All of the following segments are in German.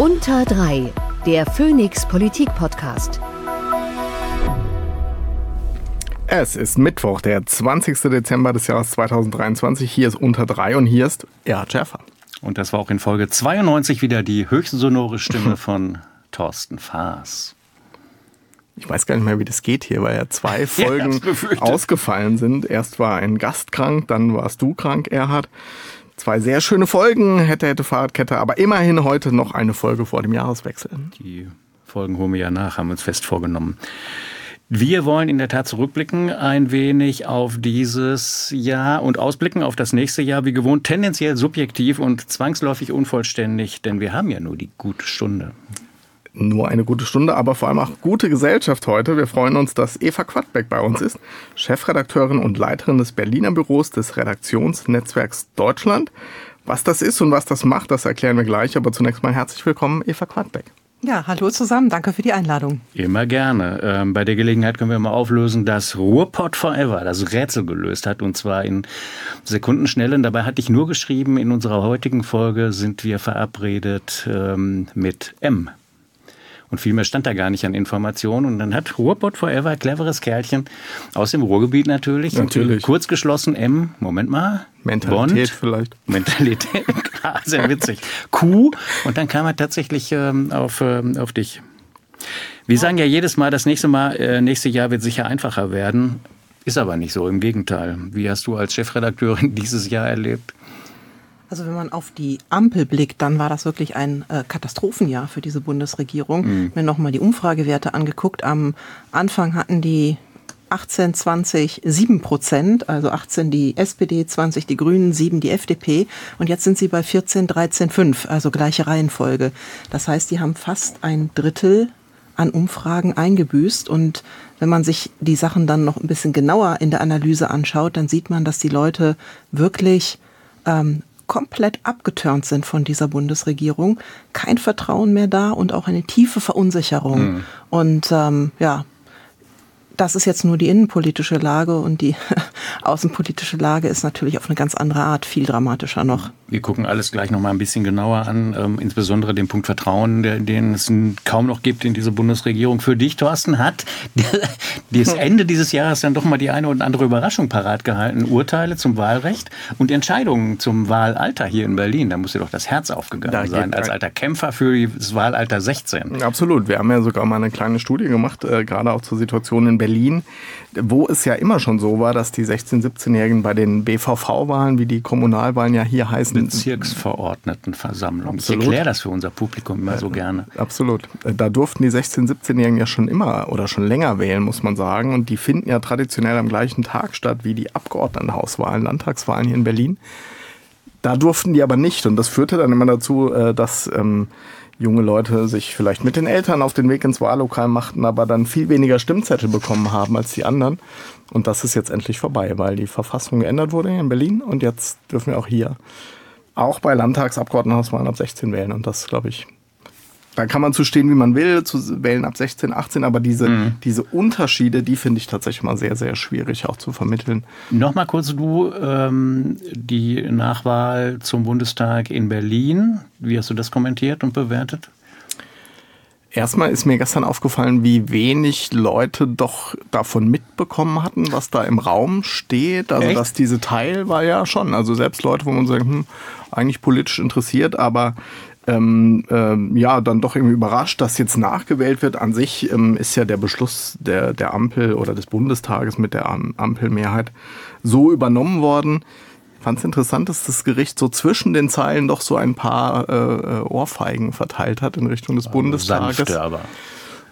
Unter 3, der Phoenix Politik Podcast. Es ist Mittwoch, der 20. Dezember des Jahres 2023. Hier ist Unter 3 und hier ist Erhard Schäfer. Und das war auch in Folge 92 wieder die höchst sonore Stimme von Thorsten Faas. Ich weiß gar nicht mehr, wie das geht hier, weil ja zwei Folgen ja, ausgefallen sind. Erst war ein Gast krank, dann warst du krank, Erhard. Zwei sehr schöne Folgen, hätte, hätte Fahrradkette, aber immerhin heute noch eine Folge vor dem Jahreswechsel. Die Folgen holen wir ja nach, haben wir uns fest vorgenommen. Wir wollen in der Tat zurückblicken ein wenig auf dieses Jahr und ausblicken auf das nächste Jahr, wie gewohnt, tendenziell subjektiv und zwangsläufig unvollständig, denn wir haben ja nur die gute Stunde nur eine gute Stunde, aber vor allem auch gute Gesellschaft heute. Wir freuen uns, dass Eva Quadbeck bei uns ist, Chefredakteurin und Leiterin des Berliner Büros des Redaktionsnetzwerks Deutschland. Was das ist und was das macht, das erklären wir gleich. Aber zunächst mal herzlich willkommen, Eva Quadbeck. Ja, hallo zusammen. Danke für die Einladung. Immer gerne. Ähm, bei der Gelegenheit können wir mal auflösen, dass Ruhrpott Forever das Rätsel gelöst hat und zwar in Sekundenschnellen. Dabei hatte ich nur geschrieben, in unserer heutigen Folge sind wir verabredet ähm, mit M und viel mehr stand da gar nicht an Informationen. Und dann hat Ruhrpott Forever, cleveres Kerlchen, aus dem Ruhrgebiet natürlich. Natürlich. Kurz geschlossen M, Moment mal. Mentalität Bond, vielleicht. Mentalität, sehr witzig. Q. Und dann kam er tatsächlich ähm, auf, ähm, auf dich. Wir sagen ja jedes Mal, das nächste Mal, äh, nächste Jahr wird sicher einfacher werden. Ist aber nicht so, im Gegenteil. Wie hast du als Chefredakteurin dieses Jahr erlebt? Also wenn man auf die Ampel blickt, dann war das wirklich ein äh, Katastrophenjahr für diese Bundesregierung. Mhm. Mir nochmal die Umfragewerte angeguckt. Am Anfang hatten die 18, 20, 7 Prozent, also 18 die SPD, 20 die Grünen, 7 die FDP und jetzt sind sie bei 14, 13, 5, also gleiche Reihenfolge. Das heißt, die haben fast ein Drittel an Umfragen eingebüßt und wenn man sich die Sachen dann noch ein bisschen genauer in der Analyse anschaut, dann sieht man, dass die Leute wirklich ähm, komplett abgeturnt sind von dieser Bundesregierung. Kein Vertrauen mehr da und auch eine tiefe Verunsicherung. Mhm. Und ähm, ja, das ist jetzt nur die innenpolitische Lage und die außenpolitische Lage ist natürlich auf eine ganz andere Art viel dramatischer noch. Wir gucken alles gleich noch mal ein bisschen genauer an, ähm, insbesondere den Punkt Vertrauen, der, den es kaum noch gibt in diese Bundesregierung. Für dich, Thorsten, hat das Ende dieses Jahres dann doch mal die eine oder andere Überraschung parat gehalten. Urteile zum Wahlrecht und Entscheidungen zum Wahlalter hier in Berlin. Da muss dir doch das Herz aufgegangen sein, als alter Kämpfer für das Wahlalter 16. Absolut. Wir haben ja sogar mal eine kleine Studie gemacht, äh, gerade auch zur Situation in Berlin, wo es ja immer schon so war, dass die 16-, 17-Jährigen bei den BVV-Wahlen, wie die Kommunalwahlen ja hier heißen, Bezirksverordnetenversammlung. Ich erkläre das für unser Publikum immer so gerne. Absolut. Da durften die 16-, 17-Jährigen ja schon immer oder schon länger wählen, muss man sagen. Und die finden ja traditionell am gleichen Tag statt wie die Abgeordnetenhauswahlen, Landtagswahlen hier in Berlin. Da durften die aber nicht. Und das führte dann immer dazu, äh, dass ähm, junge Leute sich vielleicht mit den Eltern auf den Weg ins Wahllokal machten, aber dann viel weniger Stimmzettel bekommen haben als die anderen. Und das ist jetzt endlich vorbei, weil die Verfassung geändert wurde in Berlin und jetzt dürfen wir auch hier auch bei Landtagsabgeordnetenhauswahlen ab 16 wählen. Und das, glaube ich, da kann man zu stehen, wie man will, zu wählen ab 16, 18, aber diese, mhm. diese Unterschiede, die finde ich tatsächlich mal sehr, sehr schwierig auch zu vermitteln. Nochmal kurz du, ähm, die Nachwahl zum Bundestag in Berlin, wie hast du das kommentiert und bewertet? Erstmal ist mir gestern aufgefallen, wie wenig Leute doch davon mitbekommen hatten, was da im Raum steht. Also, Echt? dass diese Teil war ja schon. Also, selbst Leute, wo man sagt, hm, eigentlich politisch interessiert, aber ähm, ähm, ja, dann doch irgendwie überrascht, dass jetzt nachgewählt wird. An sich ähm, ist ja der Beschluss der, der Ampel oder des Bundestages mit der Ampelmehrheit so übernommen worden fand es interessant, dass das Gericht so zwischen den Zeilen doch so ein paar äh, äh Ohrfeigen verteilt hat in Richtung des also Bundestages. Sanfte aber.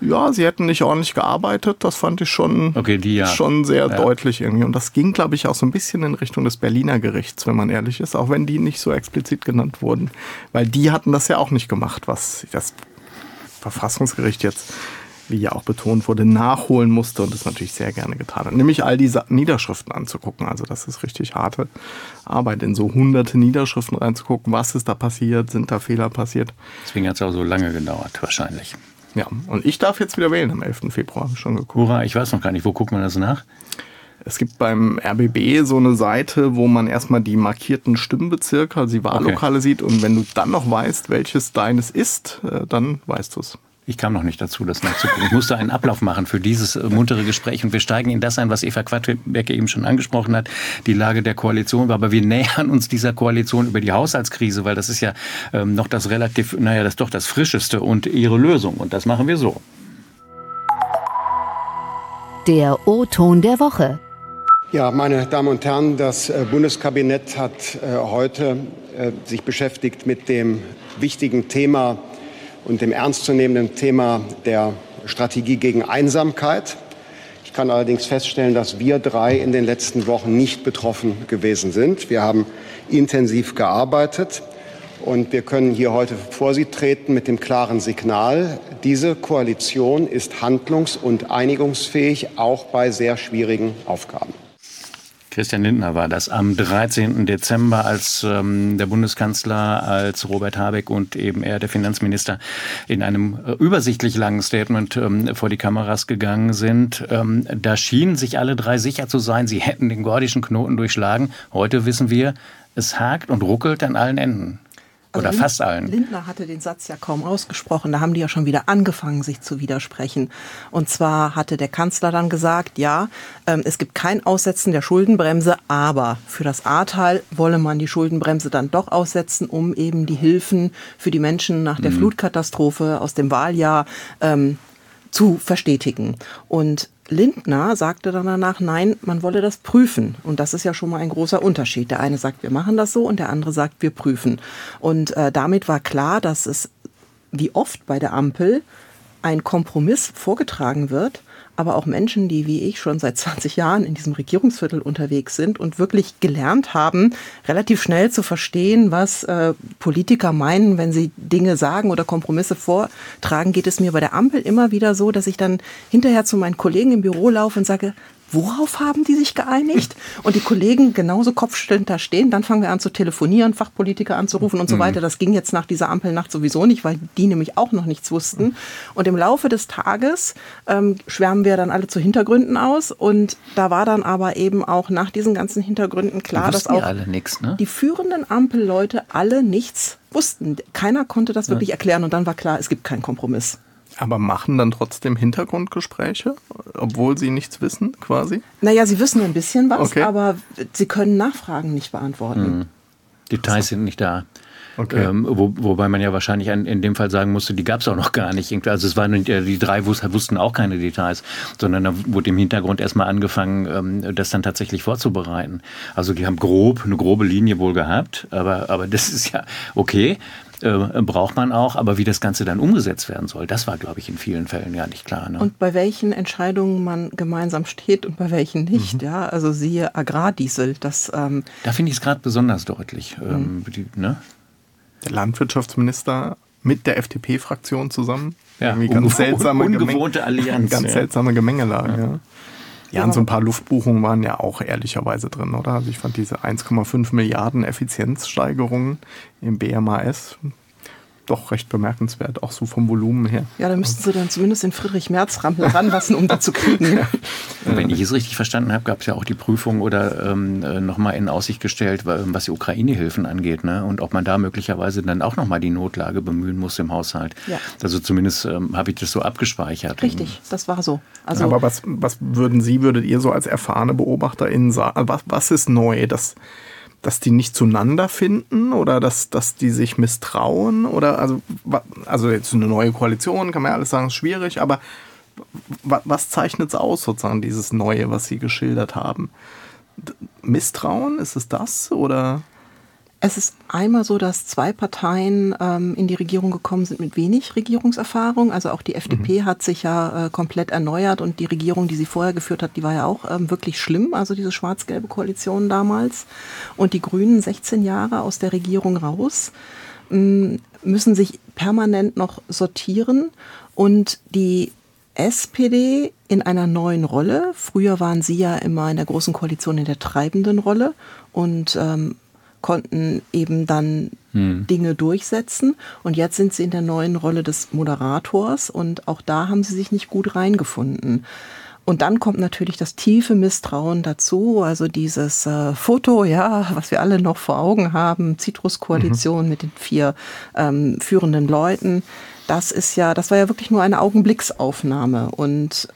Ja, sie hätten nicht ordentlich gearbeitet. Das fand ich schon, okay, die, ja. schon sehr ja. deutlich irgendwie. Und das ging, glaube ich, auch so ein bisschen in Richtung des Berliner Gerichts, wenn man ehrlich ist, auch wenn die nicht so explizit genannt wurden. Weil die hatten das ja auch nicht gemacht, was das Verfassungsgericht jetzt wie ja auch betont wurde, nachholen musste und das natürlich sehr gerne getan hat. Nämlich all diese Niederschriften anzugucken. Also das ist richtig harte Arbeit, in so hunderte Niederschriften reinzugucken, was ist da passiert, sind da Fehler passiert. Deswegen hat es auch so lange gedauert, wahrscheinlich. Ja, und ich darf jetzt wieder wählen am 11. Februar, habe ich schon geguckt. Hurra, ich weiß noch gar nicht, wo guckt man das nach? Es gibt beim RBB so eine Seite, wo man erstmal die markierten Stimmbezirke, also die Wahllokale okay. sieht. Und wenn du dann noch weißt, welches deines ist, äh, dann weißt du es. Ich kam noch nicht dazu, das nachzugucken. Ich musste einen Ablauf machen für dieses äh, muntere Gespräch und wir steigen in das ein, was Eva Quadbeck eben schon angesprochen hat, die Lage der Koalition. Aber wir nähern uns dieser Koalition über die Haushaltskrise, weil das ist ja ähm, noch das relativ, naja, das ist doch das Frischeste und ihre Lösung. Und das machen wir so. Der O-Ton der Woche. Ja, meine Damen und Herren, das äh, Bundeskabinett hat äh, heute sich beschäftigt mit dem wichtigen Thema und dem ernstzunehmenden Thema der Strategie gegen Einsamkeit. Ich kann allerdings feststellen, dass wir drei in den letzten Wochen nicht betroffen gewesen sind. Wir haben intensiv gearbeitet und wir können hier heute vor Sie treten mit dem klaren Signal, diese Koalition ist handlungs- und einigungsfähig, auch bei sehr schwierigen Aufgaben. Christian Lindner war das am 13. Dezember, als ähm, der Bundeskanzler, als Robert Habeck und eben er, der Finanzminister, in einem äh, übersichtlich langen Statement ähm, vor die Kameras gegangen sind. Ähm, da schienen sich alle drei sicher zu sein, sie hätten den gordischen Knoten durchschlagen. Heute wissen wir, es hakt und ruckelt an allen Enden. Oder also fast allen. Lindner hatte den Satz ja kaum ausgesprochen. Da haben die ja schon wieder angefangen, sich zu widersprechen. Und zwar hatte der Kanzler dann gesagt, ja, ähm, es gibt kein Aussetzen der Schuldenbremse, aber für das A-Teil wolle man die Schuldenbremse dann doch aussetzen, um eben die Hilfen für die Menschen nach der mhm. Flutkatastrophe aus dem Wahljahr ähm, zu verstetigen. Und Lindner sagte dann danach, nein, man wolle das prüfen. Und das ist ja schon mal ein großer Unterschied. Der eine sagt, wir machen das so und der andere sagt, wir prüfen. Und äh, damit war klar, dass es wie oft bei der Ampel ein Kompromiss vorgetragen wird, aber auch Menschen, die wie ich schon seit 20 Jahren in diesem Regierungsviertel unterwegs sind und wirklich gelernt haben, relativ schnell zu verstehen, was äh, Politiker meinen, wenn sie Dinge sagen oder Kompromisse vortragen, geht es mir bei der Ampel immer wieder so, dass ich dann hinterher zu meinen Kollegen im Büro laufe und sage, worauf haben die sich geeinigt? Und die Kollegen genauso kopfstellend da stehen. Dann fangen wir an zu telefonieren, Fachpolitiker anzurufen und so mhm. weiter. Das ging jetzt nach dieser Ampelnacht sowieso nicht, weil die nämlich auch noch nichts wussten. Und im Laufe des Tages ähm, schwärmen wir dann alle zu Hintergründen aus. Und da war dann aber eben auch nach diesen ganzen Hintergründen klar, dass auch nix, ne? die führenden Ampelleute alle nichts wussten. Keiner konnte das wirklich erklären. Und dann war klar, es gibt keinen Kompromiss. Aber machen dann trotzdem Hintergrundgespräche, obwohl sie nichts wissen, quasi? Naja, sie wissen ein bisschen was, okay. aber sie können Nachfragen nicht beantworten. Hm. Details sind nicht da. Okay. Ähm, wo, wobei man ja wahrscheinlich in dem Fall sagen musste, die gab es auch noch gar nicht. Also es waren die drei wussten auch keine Details, sondern da wurde im Hintergrund erstmal angefangen, ähm, das dann tatsächlich vorzubereiten. Also die haben grob eine grobe Linie wohl gehabt, aber, aber das ist ja okay äh, braucht man auch. Aber wie das Ganze dann umgesetzt werden soll, das war, glaube ich, in vielen Fällen ja nicht klar. Ne? Und bei welchen Entscheidungen man gemeinsam steht und bei welchen nicht. Mhm. Ja, also siehe Agrardiesel. Das, ähm da finde ich es gerade besonders deutlich. Ähm, mhm. die, ne? Der Landwirtschaftsminister mit der FDP-Fraktion zusammen. Ja, Irgendwie ganz seltsame ungewohnte Allianz. Ganz ja. seltsame Gemengelage. Ja. Ja. Und so ein paar Luftbuchungen waren ja auch ehrlicherweise drin, oder? Also ich fand diese 1,5 Milliarden Effizienzsteigerungen im BMAS doch recht bemerkenswert, auch so vom Volumen her. Ja, da müssten sie dann zumindest den Friedrich Merz ranlassen, um da zu kriegen. Wenn ich es richtig verstanden habe, gab es ja auch die Prüfung oder ähm, äh, nochmal in Aussicht gestellt, was die Ukraine-Hilfen angeht. Ne? Und ob man da möglicherweise dann auch nochmal die Notlage bemühen muss im Haushalt. Ja. Also zumindest ähm, habe ich das so abgespeichert. Richtig, das war so. Also Aber was, was würden Sie, würdet ihr so als erfahrene BeobachterInnen sagen? Was, was ist neu? Das dass die nicht zueinander finden oder dass, dass die sich misstrauen oder also, also jetzt eine neue Koalition, kann man ja alles sagen, ist schwierig, aber was zeichnet es aus, sozusagen, dieses Neue, was Sie geschildert haben? Misstrauen, ist es das oder? Es ist einmal so, dass zwei Parteien ähm, in die Regierung gekommen sind mit wenig Regierungserfahrung. Also auch die FDP mhm. hat sich ja äh, komplett erneuert und die Regierung, die sie vorher geführt hat, die war ja auch ähm, wirklich schlimm. Also diese schwarz-gelbe Koalition damals. Und die Grünen 16 Jahre aus der Regierung raus ähm, müssen sich permanent noch sortieren und die SPD in einer neuen Rolle. Früher waren sie ja immer in der großen Koalition in der treibenden Rolle und ähm, konnten eben dann hm. Dinge durchsetzen. Und jetzt sind sie in der neuen Rolle des Moderators und auch da haben sie sich nicht gut reingefunden. und dann kommt natürlich das tiefe Misstrauen dazu, also dieses äh, Foto, ja, was wir alle noch vor Augen haben, Zitruskoalition mhm. mit den vier ähm, führenden Leuten. Das ist ja, das war ja wirklich nur eine Augenblicksaufnahme und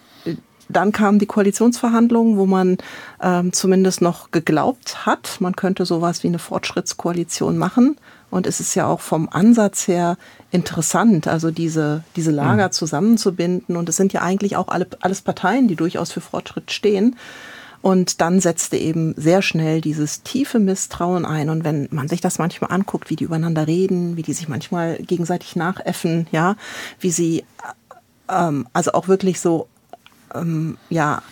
dann kamen die Koalitionsverhandlungen, wo man ähm, zumindest noch geglaubt hat, man könnte sowas wie eine Fortschrittskoalition machen. Und es ist ja auch vom Ansatz her interessant, also diese, diese Lager mhm. zusammenzubinden. Und es sind ja eigentlich auch alle, alles Parteien, die durchaus für Fortschritt stehen. Und dann setzte eben sehr schnell dieses tiefe Misstrauen ein. Und wenn man sich das manchmal anguckt, wie die übereinander reden, wie die sich manchmal gegenseitig nachäffen, ja, wie sie ähm, also auch wirklich so, ähm, ja,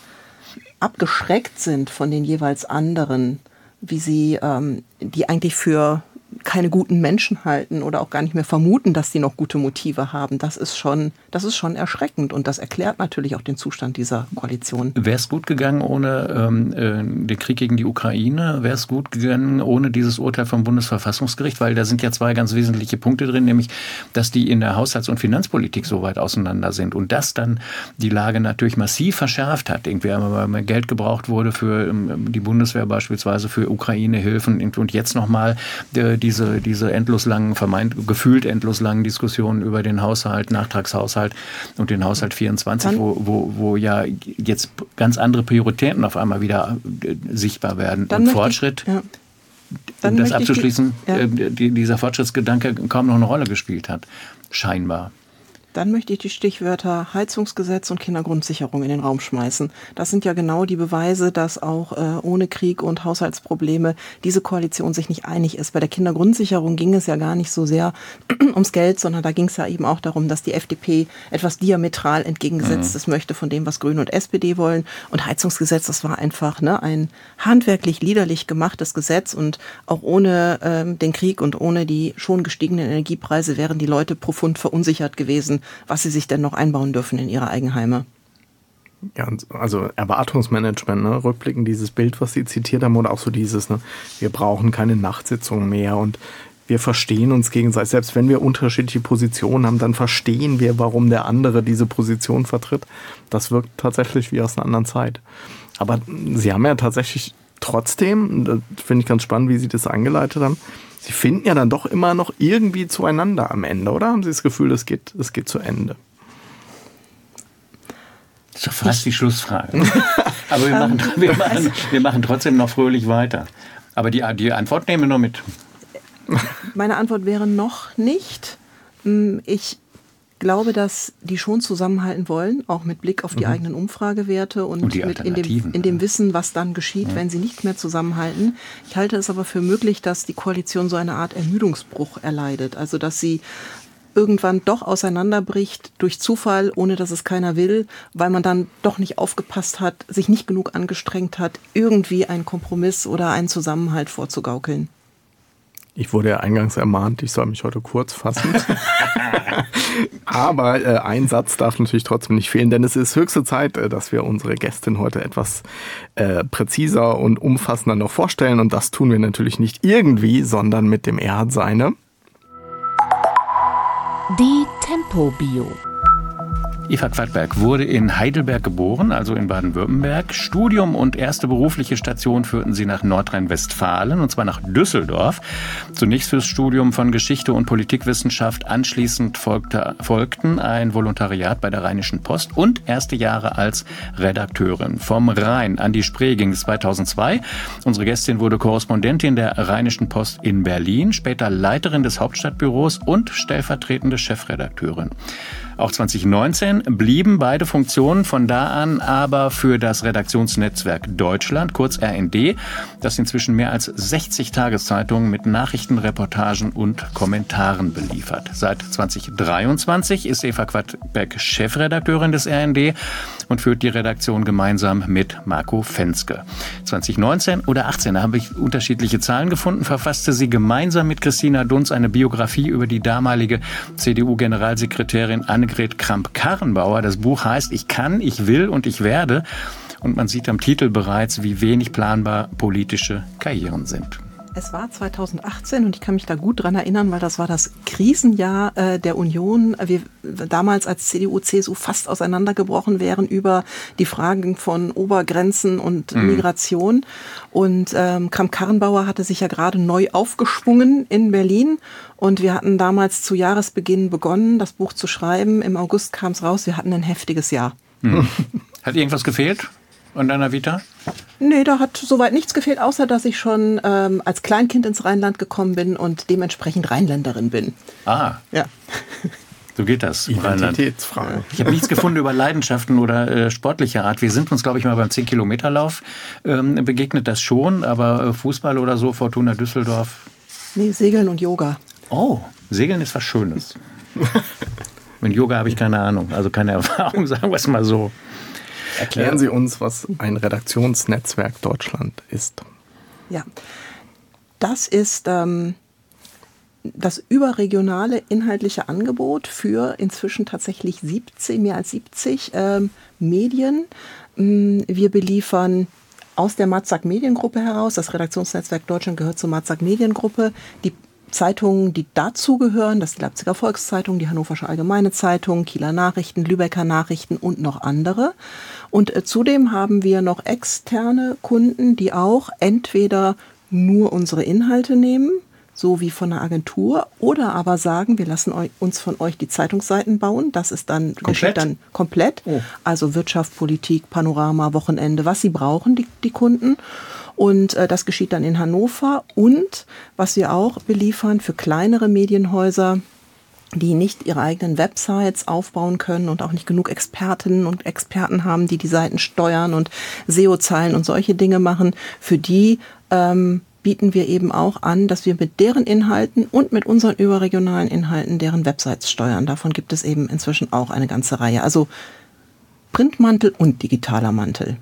abgeschreckt sind von den jeweils anderen, wie sie ähm, die eigentlich für keine guten Menschen halten oder auch gar nicht mehr vermuten, dass sie noch gute Motive haben. Das ist schon, das ist schon erschreckend und das erklärt natürlich auch den Zustand dieser Koalition. Wäre es gut gegangen ohne ähm, äh, den Krieg gegen die Ukraine? Wäre es gut gegangen ohne dieses Urteil vom Bundesverfassungsgericht? Weil da sind ja zwei ganz wesentliche Punkte drin, nämlich, dass die in der Haushalts- und Finanzpolitik so weit auseinander sind und das dann die Lage natürlich massiv verschärft hat. Irgendwie, weil Geld gebraucht wurde für ähm, die Bundeswehr beispielsweise, für Ukraine-Hilfen und jetzt nochmal äh, die diese, diese endlos langen, vermeint, gefühlt endlos langen Diskussionen über den Haushalt, Nachtragshaushalt und den Haushalt 24, wo, wo, wo ja jetzt ganz andere Prioritäten auf einmal wieder äh, sichtbar werden. und Fortschritt. Ich, ja. um das abzuschließen, die, ja. dieser Fortschrittsgedanke kaum noch eine Rolle gespielt hat, scheinbar. Dann möchte ich die Stichwörter Heizungsgesetz und Kindergrundsicherung in den Raum schmeißen. Das sind ja genau die Beweise, dass auch äh, ohne Krieg und Haushaltsprobleme diese Koalition sich nicht einig ist. Bei der Kindergrundsicherung ging es ja gar nicht so sehr ums Geld, sondern da ging es ja eben auch darum, dass die FDP etwas diametral entgegengesetztes mhm. möchte von dem, was Grüne und SPD wollen. Und Heizungsgesetz, das war einfach ne, ein handwerklich liederlich gemachtes Gesetz und auch ohne ähm, den Krieg und ohne die schon gestiegenen Energiepreise wären die Leute profund verunsichert gewesen was sie sich denn noch einbauen dürfen in ihre Eigenheime. Ja, also Erwartungsmanagement, ne? rückblickend dieses Bild, was Sie zitiert haben, oder auch so dieses, ne? wir brauchen keine Nachtsitzungen mehr und wir verstehen uns gegenseitig. Selbst wenn wir unterschiedliche Positionen haben, dann verstehen wir, warum der andere diese Position vertritt. Das wirkt tatsächlich wie aus einer anderen Zeit. Aber Sie haben ja tatsächlich trotzdem, das finde ich ganz spannend, wie Sie das angeleitet haben, Sie finden ja dann doch immer noch irgendwie zueinander am Ende, oder? Haben Sie das Gefühl, es geht, es geht zu Ende? Das ist doch fast die Schlussfrage. Aber wir machen, wir, machen, wir machen trotzdem noch fröhlich weiter. Aber die, die Antwort nehmen wir noch mit. Meine Antwort wäre noch nicht. Hm, ich glaube, dass die schon zusammenhalten wollen, auch mit Blick auf die mhm. eigenen Umfragewerte und, und mit in dem, in dem Wissen, was dann geschieht, ja. wenn sie nicht mehr zusammenhalten. Ich halte es aber für möglich, dass die Koalition so eine Art Ermüdungsbruch erleidet. Also, dass sie irgendwann doch auseinanderbricht durch Zufall, ohne dass es keiner will, weil man dann doch nicht aufgepasst hat, sich nicht genug angestrengt hat, irgendwie einen Kompromiss oder einen Zusammenhalt vorzugaukeln. Ich wurde ja eingangs ermahnt, ich soll mich heute kurz fassen. Aber äh, ein Satz darf natürlich trotzdem nicht fehlen, denn es ist höchste Zeit, äh, dass wir unsere Gästin heute etwas äh, präziser und umfassender noch vorstellen. Und das tun wir natürlich nicht irgendwie, sondern mit dem Er hat seine. Die Tempo-Bio. Eva Quadberg wurde in Heidelberg geboren, also in Baden-Württemberg. Studium und erste berufliche Station führten sie nach Nordrhein-Westfalen, und zwar nach Düsseldorf. Zunächst fürs Studium von Geschichte und Politikwissenschaft. Anschließend folgte, folgten ein Volontariat bei der Rheinischen Post und erste Jahre als Redakteurin. Vom Rhein an die Spree ging es 2002. Unsere Gästin wurde Korrespondentin der Rheinischen Post in Berlin, später Leiterin des Hauptstadtbüros und stellvertretende Chefredakteurin. Auch 2019 blieben beide Funktionen von da an aber für das Redaktionsnetzwerk Deutschland, kurz RND, das inzwischen mehr als 60 Tageszeitungen mit Nachrichten, Reportagen und Kommentaren beliefert. Seit 2023 ist Eva Quadbeck Chefredakteurin des RND und führt die Redaktion gemeinsam mit Marco Fenske. 2019 oder 18, da habe ich unterschiedliche Zahlen gefunden, verfasste sie gemeinsam mit Christina Dunz eine Biografie über die damalige CDU-Generalsekretärin Anne Annegret Kramp-Karrenbauer. Das Buch heißt Ich kann, ich will und ich werde. Und man sieht am Titel bereits, wie wenig planbar politische Karrieren sind. Es war 2018 und ich kann mich da gut dran erinnern, weil das war das Krisenjahr äh, der Union. Wir damals als CDU, CSU fast auseinandergebrochen wären über die Fragen von Obergrenzen und mhm. Migration. Und ähm, Kramp-Karrenbauer hatte sich ja gerade neu aufgeschwungen in Berlin. Und wir hatten damals zu Jahresbeginn begonnen, das Buch zu schreiben. Im August kam es raus. Wir hatten ein heftiges Jahr. Mhm. Hat irgendwas gefehlt? Und deiner Vita? Nee, da hat soweit nichts gefehlt, außer dass ich schon ähm, als Kleinkind ins Rheinland gekommen bin und dementsprechend Rheinländerin bin. Ah. Ja. So geht das. Identitätsfrage. Ich habe nichts gefunden über Leidenschaften oder äh, sportliche Art. Wir sind uns, glaube ich, mal beim 10-Kilometer-Lauf ähm, begegnet, das schon, aber äh, Fußball oder so, Fortuna Düsseldorf. Nee, Segeln und Yoga. Oh, Segeln ist was Schönes. Mit Yoga habe ich keine Ahnung, also keine Erfahrung, sagen wir es mal so. Erklären Sie uns, was ein Redaktionsnetzwerk Deutschland ist. Ja, das ist ähm, das überregionale inhaltliche Angebot für inzwischen tatsächlich 70, mehr als 70 ähm, Medien. Mm, wir beliefern aus der Matzak Mediengruppe heraus, das Redaktionsnetzwerk Deutschland gehört zur Matzak Mediengruppe, die Zeitungen, die dazugehören, das ist die Leipziger Volkszeitung, die Hannoversche Allgemeine Zeitung, Kieler Nachrichten, Lübecker Nachrichten und noch andere. Und äh, zudem haben wir noch externe Kunden, die auch entweder nur unsere Inhalte nehmen, so wie von einer Agentur, oder aber sagen, wir lassen uns von euch die Zeitungsseiten bauen. Das ist dann komplett, dann komplett. Oh. Also Wirtschaft, Politik, Panorama, Wochenende, was sie brauchen, die, die Kunden. Und äh, das geschieht dann in Hannover. Und was wir auch beliefern für kleinere Medienhäuser, die nicht ihre eigenen Websites aufbauen können und auch nicht genug Expertinnen und Experten haben, die die Seiten steuern und SEO-Zeilen und solche Dinge machen, für die ähm, bieten wir eben auch an, dass wir mit deren Inhalten und mit unseren überregionalen Inhalten deren Websites steuern. Davon gibt es eben inzwischen auch eine ganze Reihe. Also Printmantel und digitaler Mantel.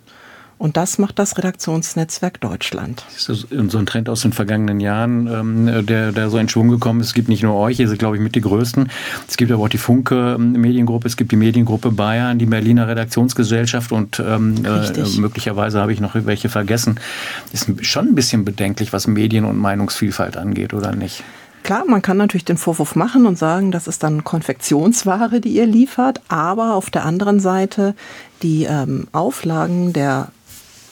Und das macht das Redaktionsnetzwerk Deutschland. Das ist so ein Trend aus den vergangenen Jahren, ähm, der, der so in Schwung gekommen ist. Es gibt nicht nur euch, ihr seid, glaube ich, mit die Größten. Es gibt aber auch die Funke ähm, Mediengruppe, es gibt die Mediengruppe Bayern, die Berliner Redaktionsgesellschaft und ähm, äh, möglicherweise habe ich noch welche vergessen. Ist schon ein bisschen bedenklich, was Medien- und Meinungsvielfalt angeht, oder nicht? Klar, man kann natürlich den Vorwurf machen und sagen, das ist dann Konfektionsware, die ihr liefert, aber auf der anderen Seite die ähm, Auflagen der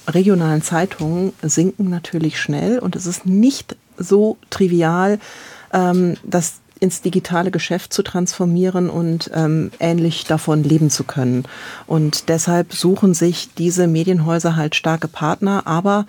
regionalen Zeitungen sinken natürlich schnell und es ist nicht so trivial, ähm, das ins digitale Geschäft zu transformieren und ähm, ähnlich davon leben zu können. Und deshalb suchen sich diese Medienhäuser halt starke Partner, aber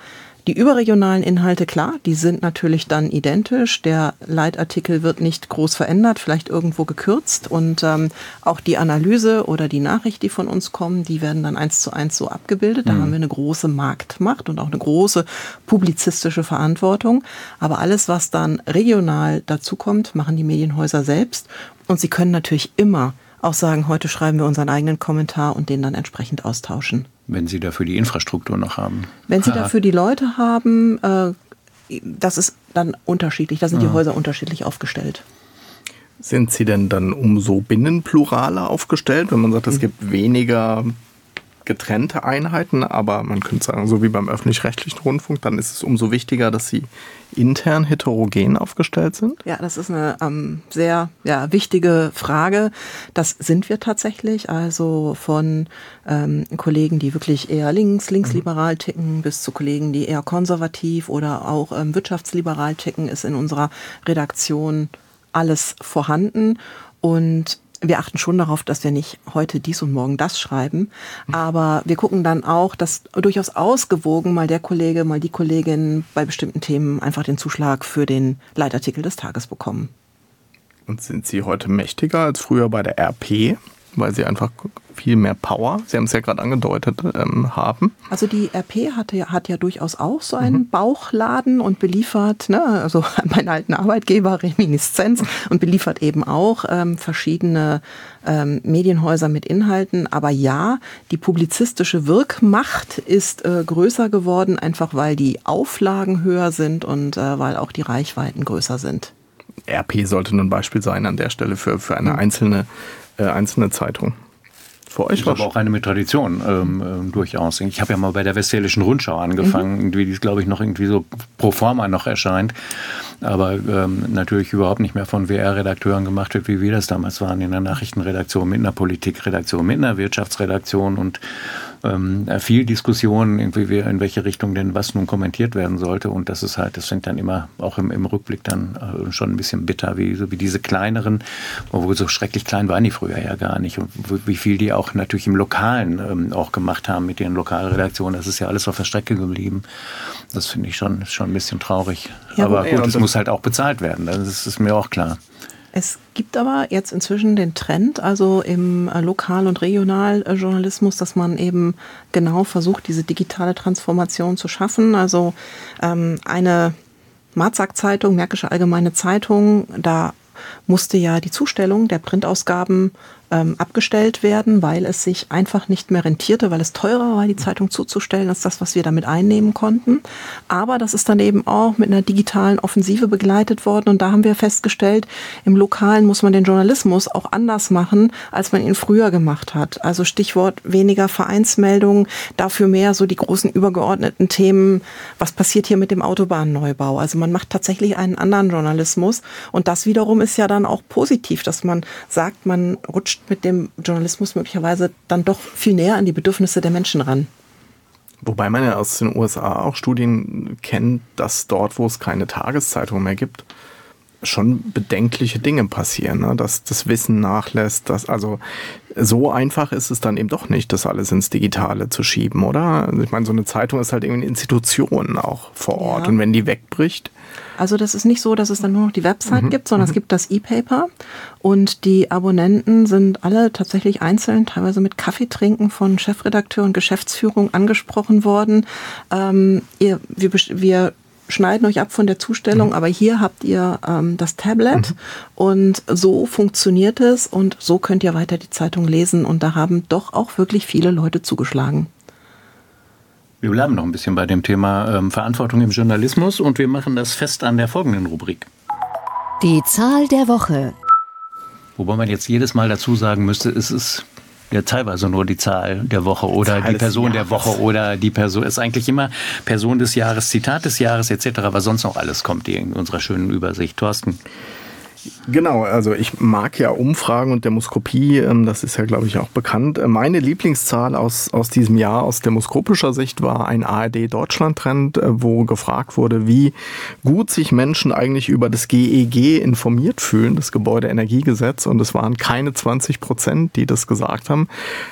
die überregionalen Inhalte, klar, die sind natürlich dann identisch. Der Leitartikel wird nicht groß verändert, vielleicht irgendwo gekürzt. Und ähm, auch die Analyse oder die Nachricht, die von uns kommen, die werden dann eins zu eins so abgebildet. Da mhm. haben wir eine große Marktmacht und auch eine große publizistische Verantwortung. Aber alles, was dann regional dazukommt, machen die Medienhäuser selbst. Und sie können natürlich immer auch sagen, heute schreiben wir unseren eigenen Kommentar und den dann entsprechend austauschen. Wenn Sie dafür die Infrastruktur noch haben. Wenn Sie dafür die Leute haben, äh, das ist dann unterschiedlich. Da sind ja. die Häuser unterschiedlich aufgestellt. Sind Sie denn dann umso binnenpluraler aufgestellt, wenn man sagt, es mhm. gibt weniger getrennte Einheiten, aber man könnte sagen, so wie beim öffentlich-rechtlichen Rundfunk, dann ist es umso wichtiger, dass sie intern heterogen aufgestellt sind? Ja, das ist eine ähm, sehr ja, wichtige Frage. Das sind wir tatsächlich. Also von ähm, Kollegen, die wirklich eher links, linksliberal ticken, bis zu Kollegen, die eher konservativ oder auch ähm, wirtschaftsliberal ticken, ist in unserer Redaktion alles vorhanden. Und wir achten schon darauf, dass wir nicht heute dies und morgen das schreiben. Aber wir gucken dann auch, dass durchaus ausgewogen mal der Kollege, mal die Kollegin bei bestimmten Themen einfach den Zuschlag für den Leitartikel des Tages bekommen. Und sind Sie heute mächtiger als früher bei der RP? weil sie einfach viel mehr Power, Sie haben es ja gerade angedeutet, ähm, haben. Also die RP hatte, hat ja durchaus auch so einen mhm. Bauchladen und beliefert, ne, also meinen alten Arbeitgeber Reminiszenz und beliefert eben auch ähm, verschiedene ähm, Medienhäuser mit Inhalten. Aber ja, die publizistische Wirkmacht ist äh, größer geworden, einfach weil die Auflagen höher sind und äh, weil auch die Reichweiten größer sind. RP sollte nun ein Beispiel sein an der Stelle für, für eine mhm. einzelne äh, einzelne Zeitung. Für euch war. Aber auch eine mit Tradition ähm, äh, durchaus. Ich habe ja mal bei der Westfälischen Rundschau angefangen, mhm. die glaube ich noch irgendwie so pro forma noch erscheint aber ähm, natürlich überhaupt nicht mehr von WR-Redakteuren gemacht wird, wie wir das damals waren, in der Nachrichtenredaktion, mit einer Politikredaktion, mit einer Wirtschaftsredaktion und ähm, viel Diskussion, irgendwie in welche Richtung denn was nun kommentiert werden sollte. Und das ist halt, das sind dann immer auch im, im Rückblick dann äh, schon ein bisschen bitter, wie, so wie diese kleineren, obwohl so schrecklich klein waren die früher ja gar nicht. Und wie viel die auch natürlich im Lokalen ähm, auch gemacht haben mit ihren Lokalredaktionen. Das ist ja alles auf der Strecke geblieben. Das finde ich schon, schon ein bisschen traurig. Ja, aber gut, es muss halt auch bezahlt werden. Das ist mir auch klar. Es gibt aber jetzt inzwischen den Trend, also im äh, Lokal- und Regionaljournalismus, dass man eben genau versucht, diese digitale Transformation zu schaffen. Also ähm, eine Marzak-Zeitung, Märkische Allgemeine Zeitung, da musste ja die Zustellung der Printausgaben ähm, abgestellt werden, weil es sich einfach nicht mehr rentierte, weil es teurer war, die Zeitung zuzustellen, als das, was wir damit einnehmen konnten. Aber das ist dann eben auch mit einer digitalen Offensive begleitet worden. Und da haben wir festgestellt, im Lokalen muss man den Journalismus auch anders machen, als man ihn früher gemacht hat. Also Stichwort weniger Vereinsmeldungen, dafür mehr so die großen übergeordneten Themen. Was passiert hier mit dem Autobahnneubau? Also man macht tatsächlich einen anderen Journalismus. Und das wiederum ist ja dann auch positiv, dass man sagt, man rutscht rutscht mit dem Journalismus möglicherweise dann doch viel näher an die Bedürfnisse der Menschen ran. Wobei man ja aus den USA auch Studien kennt, dass dort, wo es keine Tageszeitung mehr gibt, schon bedenkliche Dinge passieren, ne? dass das Wissen nachlässt, dass also so einfach ist es dann eben doch nicht, das alles ins Digitale zu schieben, oder? Also ich meine, so eine Zeitung ist halt irgendwie eine Institution auch vor Ort ja. und wenn die wegbricht, also das ist nicht so, dass es dann nur noch die Website mhm. gibt, sondern mhm. es gibt das E-Paper und die Abonnenten sind alle tatsächlich einzeln, teilweise mit Kaffeetrinken von Chefredakteur und Geschäftsführung angesprochen worden. Ähm, ihr, wir, wir schneiden euch ab von der Zustellung, mhm. aber hier habt ihr ähm, das Tablet mhm. und so funktioniert es und so könnt ihr weiter die Zeitung lesen und da haben doch auch wirklich viele Leute zugeschlagen. Wir bleiben noch ein bisschen bei dem Thema ähm, Verantwortung im Journalismus und wir machen das fest an der folgenden Rubrik. Die Zahl der Woche. Wobei man jetzt jedes Mal dazu sagen müsste, es ist ja teilweise nur die Zahl der Woche oder die, die Person der Woche oder die Person ist eigentlich immer Person des Jahres, Zitat des Jahres etc., was sonst noch alles kommt in unserer schönen Übersicht. Thorsten. Genau, also ich mag ja Umfragen und Demoskopie, ähm, das ist ja, glaube ich, auch bekannt. Äh, meine Lieblingszahl aus, aus diesem Jahr aus demoskopischer Sicht war ein ARD-Deutschland-Trend, äh, wo gefragt wurde, wie gut sich Menschen eigentlich über das GEG e informiert fühlen, das Gebäudeenergiegesetz. Und es waren keine 20 Prozent, die das gesagt haben.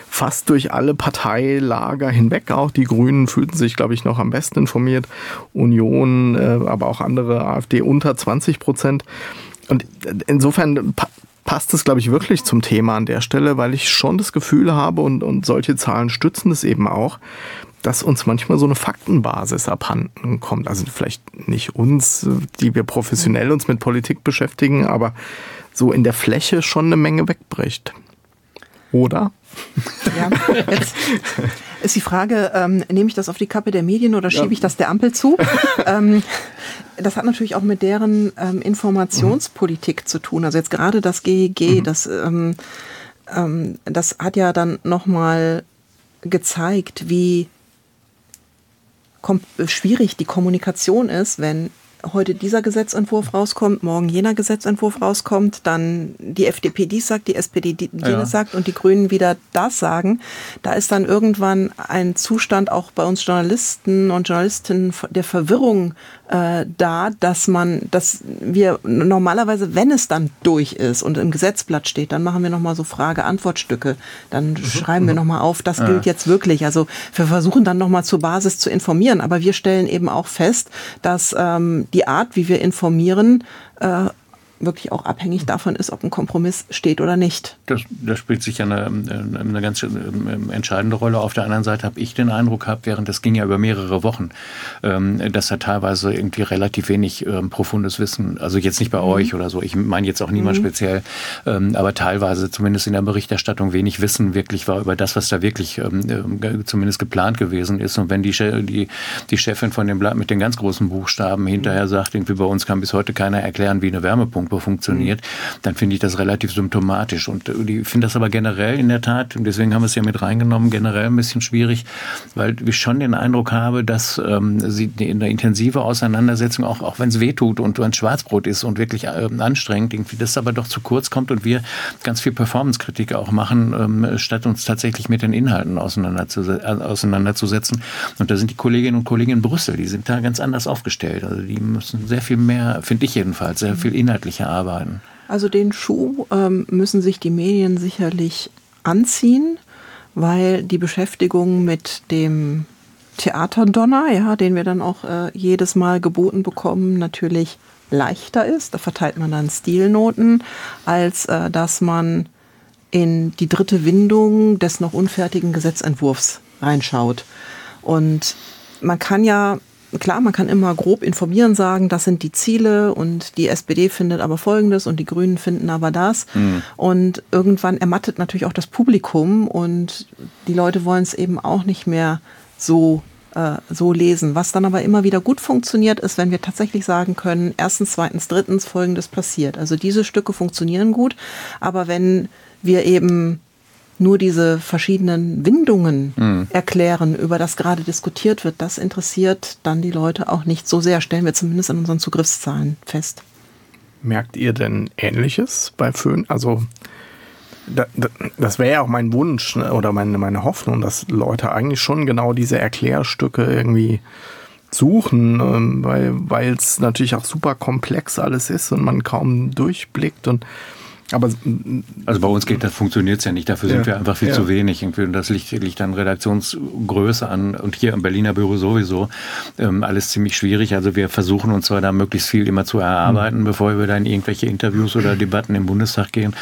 Fast durch alle Parteilager hinweg auch. Die Grünen fühlten sich, glaube ich, noch am besten informiert. Union, äh, aber auch andere AfD unter 20 Prozent. Und insofern passt es, glaube ich, wirklich zum Thema an der Stelle, weil ich schon das Gefühl habe und, und solche Zahlen stützen es eben auch, dass uns manchmal so eine Faktenbasis abhanden kommt. Also vielleicht nicht uns, die wir professionell uns mit Politik beschäftigen, aber so in der Fläche schon eine Menge wegbricht. Oder? Ja, jetzt ist die Frage, ähm, nehme ich das auf die Kappe der Medien oder schiebe ja. ich das der Ampel zu? ähm, das hat natürlich auch mit deren ähm, Informationspolitik mhm. zu tun. Also jetzt gerade das GEG, mhm. das, ähm, ähm, das hat ja dann nochmal gezeigt, wie schwierig die Kommunikation ist, wenn heute dieser Gesetzentwurf rauskommt, morgen jener Gesetzentwurf rauskommt, dann die FDP dies sagt, die SPD die, jenes ja. sagt und die Grünen wieder das sagen, da ist dann irgendwann ein Zustand auch bei uns Journalisten und Journalistinnen der Verwirrung äh, da, dass man, dass wir normalerweise, wenn es dann durch ist und im Gesetzblatt steht, dann machen wir nochmal so Frage-Antwort-Stücke. Dann mhm. schreiben wir mhm. nochmal auf, das ja. gilt jetzt wirklich. Also wir versuchen dann nochmal zur Basis zu informieren. Aber wir stellen eben auch fest, dass ähm, die Art, wie wir informieren, äh, wirklich auch abhängig davon ist, ob ein Kompromiss steht oder nicht. Das, das spielt sich ja eine, eine ganz ähm, entscheidende Rolle. Auf der anderen Seite habe ich den Eindruck gehabt, während das ging ja über mehrere Wochen, ähm, dass da teilweise irgendwie relativ wenig ähm, profundes Wissen, also jetzt nicht bei mhm. euch oder so, ich meine jetzt auch niemand mhm. speziell, aber teilweise zumindest in der Berichterstattung wenig Wissen wirklich war über das, was da wirklich zumindest geplant gewesen ist. Und wenn die, die, die Chefin von dem Blatt mit den ganz großen Buchstaben hinterher sagt, irgendwie bei uns kann bis heute keiner erklären, wie eine Wärmepumpe irgendwo funktioniert, mhm. dann finde ich das relativ symptomatisch. Und ich finde das aber generell in der Tat, und deswegen haben wir es ja mit reingenommen, generell ein bisschen schwierig, weil ich schon den Eindruck habe, dass ähm, sie in der intensive Auseinandersetzung, auch, auch wenn es wehtut und ein Schwarzbrot ist und wirklich ähm, anstrengend, irgendwie das aber doch zu kurz kommt und wir ganz viel Performance-Kritik auch machen, ähm, statt uns tatsächlich mit den Inhalten auseinanderzusetzen. Und da sind die Kolleginnen und Kollegen in Brüssel, die sind da ganz anders aufgestellt. Also die müssen sehr viel mehr, finde ich jedenfalls, sehr viel inhaltlicher arbeiten. Also den Schuh ähm, müssen sich die Medien sicherlich anziehen, weil die Beschäftigung mit dem Theaterdonner, ja, den wir dann auch äh, jedes Mal geboten bekommen, natürlich leichter ist. Da verteilt man dann Stilnoten, als äh, dass man in die dritte Windung des noch unfertigen Gesetzentwurfs reinschaut. Und man kann ja, klar, man kann immer grob informieren, sagen, das sind die Ziele und die SPD findet aber Folgendes und die Grünen finden aber das. Mhm. Und irgendwann ermattet natürlich auch das Publikum und die Leute wollen es eben auch nicht mehr so äh, so lesen. Was dann aber immer wieder gut funktioniert, ist, wenn wir tatsächlich sagen können, erstens, zweitens, drittens, folgendes passiert. Also diese Stücke funktionieren gut, aber wenn wir eben nur diese verschiedenen Windungen mhm. erklären, über das gerade diskutiert wird, das interessiert dann die Leute auch nicht so sehr, stellen wir zumindest in unseren Zugriffszahlen fest. Merkt ihr denn Ähnliches bei Föhn? Also das wäre ja auch mein Wunsch ne, oder meine, meine Hoffnung, dass Leute eigentlich schon genau diese Erklärstücke irgendwie suchen, ähm, weil es natürlich auch super komplex alles ist und man kaum durchblickt und aber also bei uns geht das funktioniert ja nicht. Dafür sind ja, wir einfach viel ja. zu wenig. Und das liegt, liegt an Redaktionsgröße an und hier im Berliner Büro sowieso ähm, alles ziemlich schwierig. Also wir versuchen uns zwar da möglichst viel immer zu erarbeiten, mhm. bevor wir dann in irgendwelche Interviews oder Debatten im Bundestag gehen,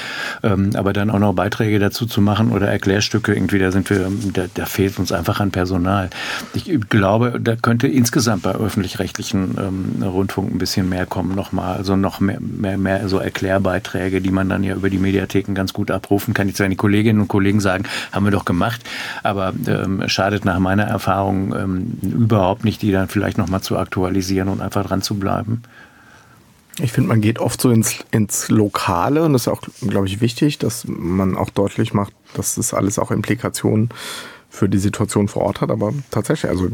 ähm, aber dann auch noch Beiträge dazu zu machen oder Erklärstücke irgendwie, da sind wir, da, da fehlt uns einfach an Personal. Ich glaube, da könnte insgesamt bei öffentlich-rechtlichen ähm, Rundfunk ein bisschen mehr kommen nochmal, also noch mehr, mehr, mehr so Erklärbeiträge, die man dann ja über die Mediatheken ganz gut abrufen. Kann ich zu den Kolleginnen und Kollegen sagen, haben wir doch gemacht. Aber ähm, schadet nach meiner Erfahrung ähm, überhaupt nicht, die dann vielleicht nochmal zu aktualisieren und einfach dran zu bleiben. Ich finde, man geht oft so ins, ins Lokale und das ist auch, glaube ich, wichtig, dass man auch deutlich macht, dass das alles auch Implikationen für die Situation vor Ort hat. Aber tatsächlich, also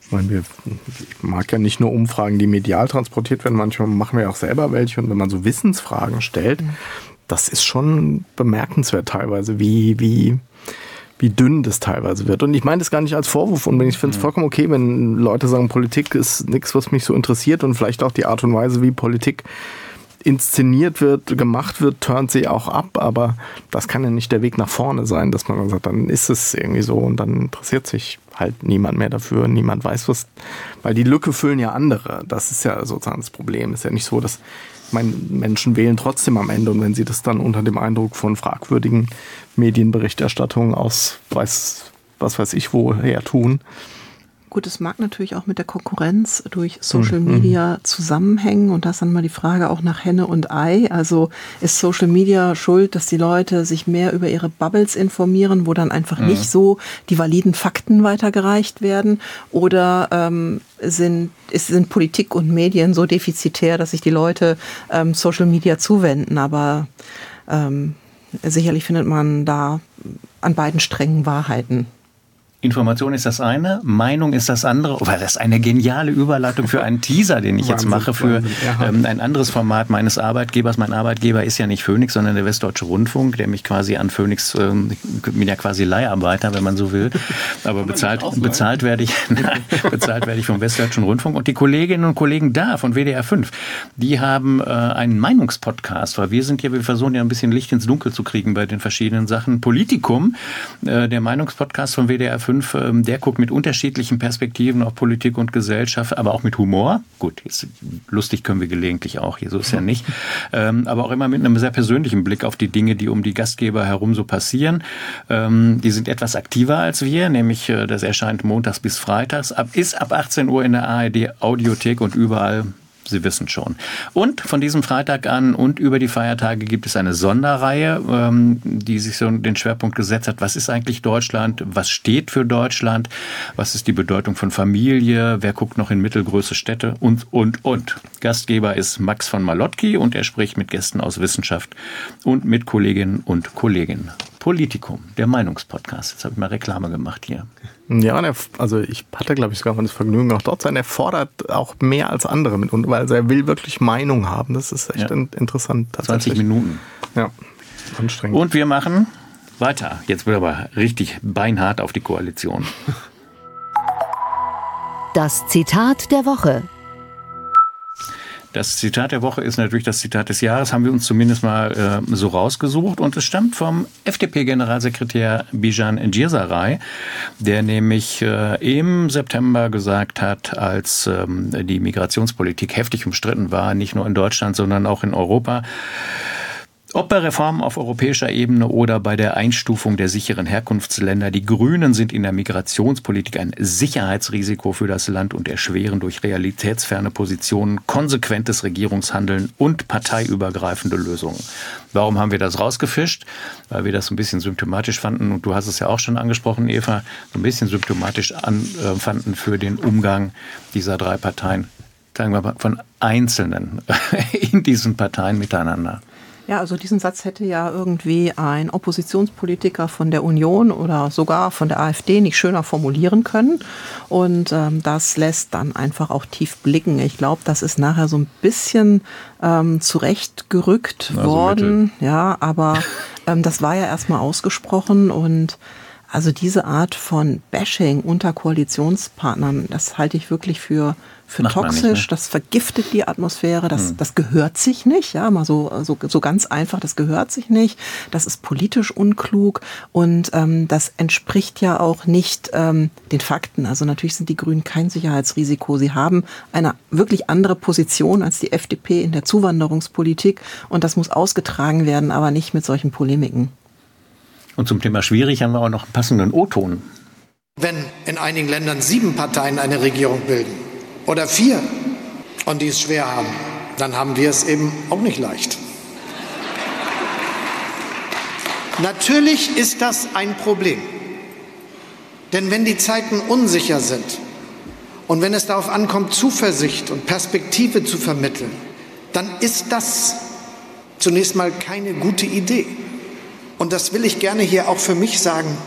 ich, meine, wir, ich mag ja nicht nur Umfragen, die medial transportiert werden, manchmal machen wir auch selber welche und wenn man so Wissensfragen stellt, mhm das ist schon bemerkenswert teilweise, wie, wie, wie dünn das teilweise wird. Und ich meine das gar nicht als Vorwurf und ich finde es mhm. vollkommen okay, wenn Leute sagen, Politik ist nichts, was mich so interessiert und vielleicht auch die Art und Weise, wie Politik inszeniert wird, gemacht wird, turnt sie auch ab, aber das kann ja nicht der Weg nach vorne sein, dass man dann sagt, dann ist es irgendwie so und dann interessiert sich halt niemand mehr dafür, niemand weiß was, weil die Lücke füllen ja andere. Das ist ja sozusagen das Problem. Ist ja nicht so, dass meine, Menschen wählen trotzdem am Ende. Und wenn sie das dann unter dem Eindruck von fragwürdigen Medienberichterstattungen aus weiß, was weiß ich woher tun, Gut, es mag natürlich auch mit der Konkurrenz durch Social mhm. Media zusammenhängen und das ist dann mal die Frage auch nach Henne und Ei. Also ist Social Media schuld, dass die Leute sich mehr über ihre Bubbles informieren, wo dann einfach mhm. nicht so die validen Fakten weitergereicht werden? Oder ähm, sind, ist, sind Politik und Medien so defizitär, dass sich die Leute ähm, Social Media zuwenden? Aber ähm, sicherlich findet man da an beiden Strängen Wahrheiten. Information ist das eine, Meinung ist das andere. Oh, das ist eine geniale Überleitung für einen Teaser, den ich jetzt mache für ähm, ein anderes Format meines Arbeitgebers. Mein Arbeitgeber ist ja nicht Phoenix, sondern der Westdeutsche Rundfunk, der mich quasi an Phoenix, ähm, ich bin ja quasi Leiharbeiter, wenn man so will. Aber bezahlt, bezahlt werde ich, bezahlt werde ich vom Westdeutschen Rundfunk. Und die Kolleginnen und Kollegen da von WDR 5, die haben äh, einen Meinungspodcast, weil wir sind ja, wir versuchen ja ein bisschen Licht ins Dunkel zu kriegen bei den verschiedenen Sachen. Politikum, äh, der Meinungspodcast von WDR 5 5, ähm, der guckt mit unterschiedlichen Perspektiven auf Politik und Gesellschaft, aber auch mit Humor. Gut, jetzt, lustig können wir gelegentlich auch, hier so ist ja nicht. Ähm, aber auch immer mit einem sehr persönlichen Blick auf die Dinge, die um die Gastgeber herum so passieren. Ähm, die sind etwas aktiver als wir, nämlich äh, das erscheint montags bis freitags, ab, ist ab 18 Uhr in der ARD Audiothek und überall Sie wissen schon. Und von diesem Freitag an und über die Feiertage gibt es eine Sonderreihe, ähm, die sich so den Schwerpunkt gesetzt hat. Was ist eigentlich Deutschland? Was steht für Deutschland? Was ist die Bedeutung von Familie? Wer guckt noch in mittelgroße Städte? Und, und, und. Gastgeber ist Max von Malotki und er spricht mit Gästen aus Wissenschaft und mit Kolleginnen und Kollegen. Politikum, der Meinungspodcast. Jetzt habe ich mal Reklame gemacht hier. Ja, also ich hatte, glaube ich, sogar mal das Vergnügen, auch dort sein. Er fordert auch mehr als andere mit, weil also er will wirklich Meinung haben. Das ist echt ja. interessant. 20 Minuten. Ja, anstrengend. Und wir machen weiter. Jetzt wird aber richtig beinhart auf die Koalition. Das Zitat der Woche. Das Zitat der Woche ist natürlich das Zitat des Jahres, haben wir uns zumindest mal äh, so rausgesucht. Und es stammt vom FDP-Generalsekretär Bijan Djirsaray, der nämlich äh, im September gesagt hat, als ähm, die Migrationspolitik heftig umstritten war, nicht nur in Deutschland, sondern auch in Europa, ob bei Reformen auf europäischer Ebene oder bei der Einstufung der sicheren Herkunftsländer, die Grünen sind in der Migrationspolitik ein Sicherheitsrisiko für das Land und erschweren durch realitätsferne Positionen konsequentes Regierungshandeln und parteiübergreifende Lösungen. Warum haben wir das rausgefischt? Weil wir das ein bisschen symptomatisch fanden und du hast es ja auch schon angesprochen, Eva, ein bisschen symptomatisch an, äh, fanden für den Umgang dieser drei Parteien, sagen wir mal, von Einzelnen in diesen Parteien miteinander. Ja, also diesen Satz hätte ja irgendwie ein Oppositionspolitiker von der Union oder sogar von der AfD nicht schöner formulieren können. Und ähm, das lässt dann einfach auch tief blicken. Ich glaube, das ist nachher so ein bisschen ähm, zurechtgerückt also worden. Mittel. Ja, aber ähm, das war ja erstmal ausgesprochen und also diese Art von Bashing unter Koalitionspartnern, das halte ich wirklich für, für toxisch. Nicht, ne? Das vergiftet die Atmosphäre. Das, hm. das gehört sich nicht. Ja, mal so, so, so ganz einfach. Das gehört sich nicht. Das ist politisch unklug und ähm, das entspricht ja auch nicht ähm, den Fakten. Also natürlich sind die Grünen kein Sicherheitsrisiko. Sie haben eine wirklich andere Position als die FDP in der Zuwanderungspolitik und das muss ausgetragen werden, aber nicht mit solchen Polemiken. Und zum Thema schwierig haben wir auch noch einen passenden O-Ton. Wenn in einigen Ländern sieben Parteien eine Regierung bilden oder vier und die es schwer haben, dann haben wir es eben auch nicht leicht. Natürlich ist das ein Problem. Denn wenn die Zeiten unsicher sind und wenn es darauf ankommt, Zuversicht und Perspektive zu vermitteln, dann ist das zunächst mal keine gute Idee. Und das will ich gerne hier auch für mich sagen.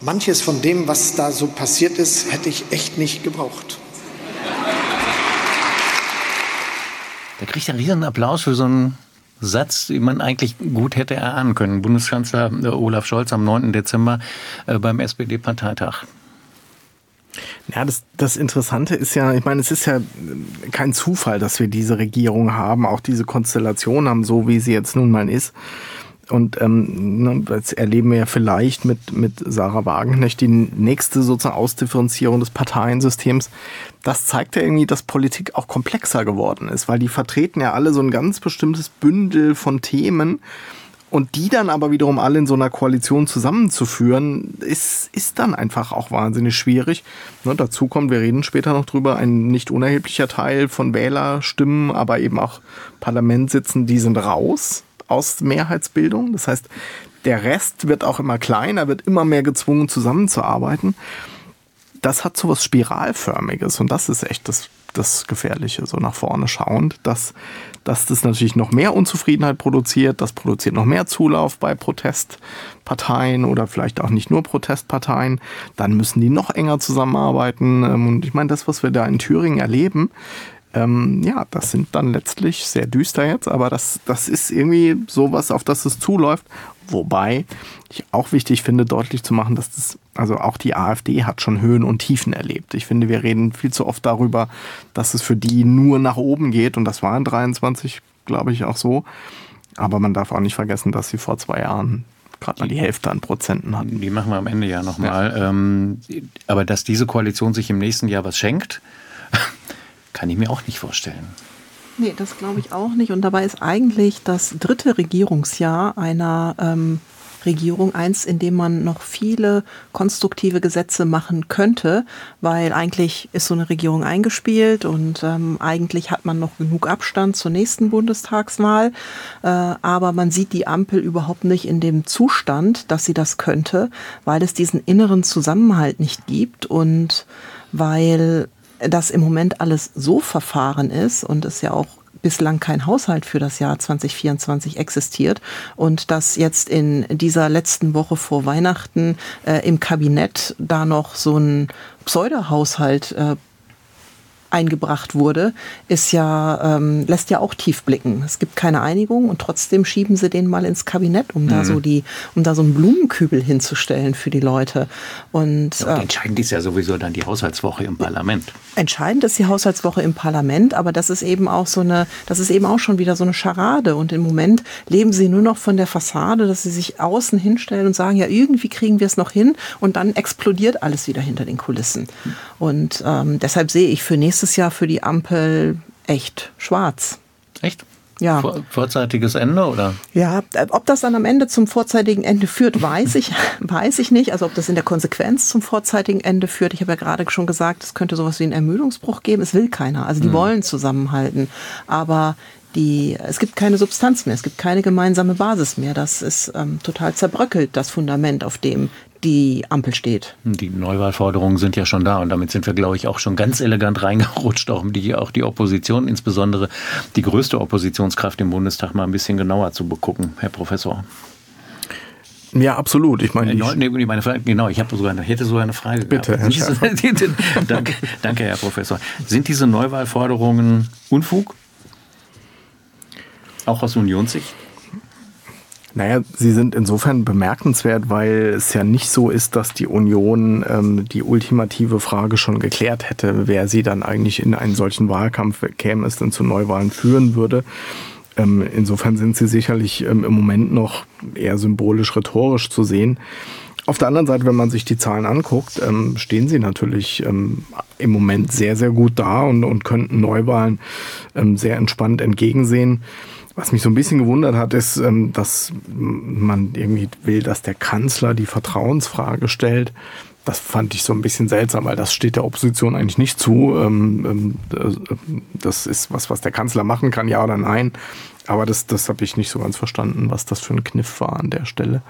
Manches von dem, was da so passiert ist, hätte ich echt nicht gebraucht. Da kriegt er einen riesen Applaus für so einen Satz, den man eigentlich gut hätte erahnen können. Bundeskanzler äh, Olaf Scholz am 9. Dezember äh, beim SPD-Parteitag. Ja, das, das Interessante ist ja, ich meine, es ist ja kein Zufall, dass wir diese Regierung haben, auch diese Konstellation haben, so wie sie jetzt nun mal ist. Und ähm, ne, das erleben wir ja vielleicht mit, mit Sarah Wagenknecht die nächste sozusagen Ausdifferenzierung des Parteiensystems. Das zeigt ja irgendwie, dass Politik auch komplexer geworden ist, weil die vertreten ja alle so ein ganz bestimmtes Bündel von Themen. Und die dann aber wiederum alle in so einer Koalition zusammenzuführen, ist, ist dann einfach auch wahnsinnig schwierig. Ne, dazu kommt, wir reden später noch drüber, ein nicht unerheblicher Teil von Wählerstimmen, aber eben auch Parlamentssitzen, die sind raus aus Mehrheitsbildung. Das heißt, der Rest wird auch immer kleiner, wird immer mehr gezwungen zusammenzuarbeiten. Das hat so was Spiralförmiges und das ist echt das, das Gefährliche, so nach vorne schauend, dass, dass das natürlich noch mehr Unzufriedenheit produziert, das produziert noch mehr Zulauf bei Protestparteien oder vielleicht auch nicht nur Protestparteien. Dann müssen die noch enger zusammenarbeiten. Und ich meine, das, was wir da in Thüringen erleben, ähm, ja, das sind dann letztlich sehr düster jetzt, aber das, das ist irgendwie sowas, auf das es zuläuft. Wobei ich auch wichtig finde, deutlich zu machen, dass das, also auch die AfD hat schon Höhen und Tiefen erlebt. Ich finde, wir reden viel zu oft darüber, dass es für die nur nach oben geht und das war in 23, glaube ich, auch so. Aber man darf auch nicht vergessen, dass sie vor zwei Jahren gerade mal die Hälfte an Prozenten hatten. Die machen wir am Ende ja nochmal. Ja. Ähm, aber dass diese Koalition sich im nächsten Jahr was schenkt, kann ich mir auch nicht vorstellen. Nee, das glaube ich auch nicht. Und dabei ist eigentlich das dritte Regierungsjahr einer ähm, Regierung eins, in dem man noch viele konstruktive Gesetze machen könnte, weil eigentlich ist so eine Regierung eingespielt und ähm, eigentlich hat man noch genug Abstand zur nächsten Bundestagswahl. Äh, aber man sieht die Ampel überhaupt nicht in dem Zustand, dass sie das könnte, weil es diesen inneren Zusammenhalt nicht gibt und weil das im Moment alles so verfahren ist und es ja auch bislang kein Haushalt für das Jahr 2024 existiert und dass jetzt in dieser letzten Woche vor Weihnachten äh, im Kabinett da noch so ein Pseudohaushalt äh, eingebracht wurde, ist ja, ähm, lässt ja auch tief blicken. Es gibt keine Einigung und trotzdem schieben sie den mal ins Kabinett, um mhm. da so die, um da so einen Blumenkübel hinzustellen für die Leute. Und, ja, und äh, entscheidend ist ja sowieso dann die Haushaltswoche im Parlament. Entscheidend ist die Haushaltswoche im Parlament, aber das ist eben auch so eine, das ist eben auch schon wieder so eine Scharade. Und im Moment leben sie nur noch von der Fassade, dass sie sich außen hinstellen und sagen, ja, irgendwie kriegen wir es noch hin und dann explodiert alles wieder hinter den Kulissen. Und ähm, deshalb sehe ich für nächstes nächstes Jahr für die Ampel echt schwarz. Echt? Ja. Vor, vorzeitiges Ende oder? Ja, ob das dann am Ende zum vorzeitigen Ende führt, weiß ich, weiß ich nicht. Also ob das in der Konsequenz zum vorzeitigen Ende führt. Ich habe ja gerade schon gesagt, es könnte sowas wie einen Ermüdungsbruch geben. Es will keiner. Also die mhm. wollen zusammenhalten. Aber die, es gibt keine Substanz mehr, es gibt keine gemeinsame Basis mehr. Das ist ähm, total zerbröckelt, das Fundament, auf dem die Ampel steht. Die Neuwahlforderungen sind ja schon da und damit sind wir, glaube ich, auch schon ganz elegant reingerutscht, auch die, auch die Opposition, insbesondere die größte Oppositionskraft im Bundestag, mal ein bisschen genauer zu begucken, Herr Professor. Ja, absolut. Ich meine, äh, nee, meine Frage, genau, ich habe sogar, hätte sogar eine Frage. Bitte, Herr diese, danke, danke, Herr Professor. Sind diese Neuwahlforderungen Unfug? Auch aus Unionssicht? Naja, sie sind insofern bemerkenswert, weil es ja nicht so ist, dass die Union ähm, die ultimative Frage schon geklärt hätte, wer sie dann eigentlich in einen solchen Wahlkampf käme, es denn zu Neuwahlen führen würde. Ähm, insofern sind sie sicherlich ähm, im Moment noch eher symbolisch rhetorisch zu sehen. Auf der anderen Seite, wenn man sich die Zahlen anguckt, ähm, stehen sie natürlich ähm, im Moment sehr, sehr gut da und, und könnten Neuwahlen ähm, sehr entspannt entgegensehen. Was mich so ein bisschen gewundert hat, ist, ähm, dass man irgendwie will, dass der Kanzler die Vertrauensfrage stellt. Das fand ich so ein bisschen seltsam, weil das steht der Opposition eigentlich nicht zu. Ähm, ähm, das ist was, was der Kanzler machen kann, ja oder nein. Aber das, das habe ich nicht so ganz verstanden, was das für ein Kniff war an der Stelle.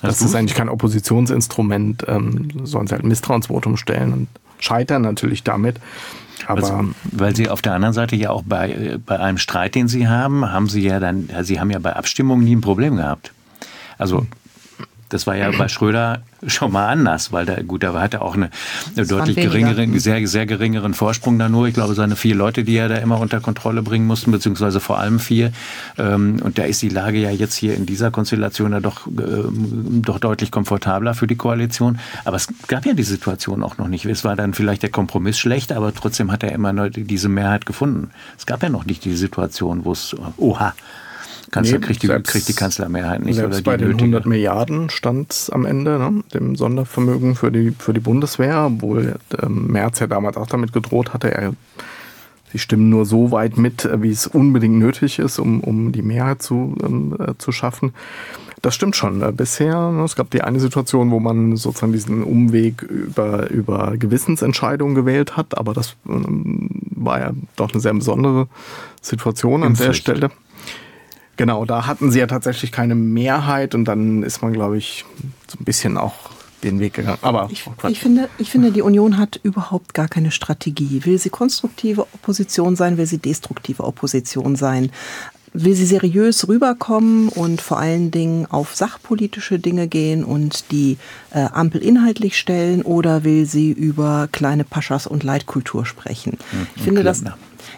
Das, ist eigentlich kein Oppositionsinstrument, sollen sie halt ein Misstrauensvotum stellen und scheitern natürlich damit. Aber also, weil Sie auf der anderen Seite ja auch bei, bei einem Streit, den Sie haben, haben Sie ja dann, Sie haben ja bei Abstimmungen nie ein Problem gehabt. Also das war ja bei Schröder schon mal anders, weil der, gut, er hatte auch eine, eine deutlich geringeren, sehr, sehr geringeren Vorsprung da nur. Ich glaube, seine vier Leute, die er da immer unter Kontrolle bringen mussten, beziehungsweise vor allem vier. Ähm, und da ist die Lage ja jetzt hier in dieser Konstellation ja doch, ähm, doch deutlich komfortabler für die Koalition. Aber es gab ja die Situation auch noch nicht. Es war dann vielleicht der Kompromiss schlecht, aber trotzdem hat er immer diese Mehrheit gefunden. Es gab ja noch nicht die Situation, wo es, oha, Kanzler nee, kriegt, die, selbst, kriegt die Kanzlermehrheit nicht. Selbst oder die bei den 100 Milliarden stand es am Ende, ne, dem Sondervermögen für die, für die Bundeswehr, obwohl ähm, Merz ja damals auch damit gedroht hatte, er, sie stimmen nur so weit mit, wie es unbedingt nötig ist, um, um die Mehrheit zu, ähm, äh, zu schaffen. Das stimmt schon. Äh, bisher, ne, es gab die eine Situation, wo man sozusagen diesen Umweg über, über Gewissensentscheidungen gewählt hat, aber das ähm, war ja doch eine sehr besondere Situation an der Stelle. Genau, da hatten sie ja tatsächlich keine Mehrheit und dann ist man, glaube ich, so ein bisschen auch den Weg gegangen. Aber ich, oh ich, finde, ich finde, die Union hat überhaupt gar keine Strategie. Will sie konstruktive Opposition sein, will sie destruktive Opposition sein? Will sie seriös rüberkommen und vor allen Dingen auf sachpolitische Dinge gehen und die äh, Ampel inhaltlich stellen oder will sie über kleine Paschas und Leitkultur sprechen? Mhm, ich finde, das,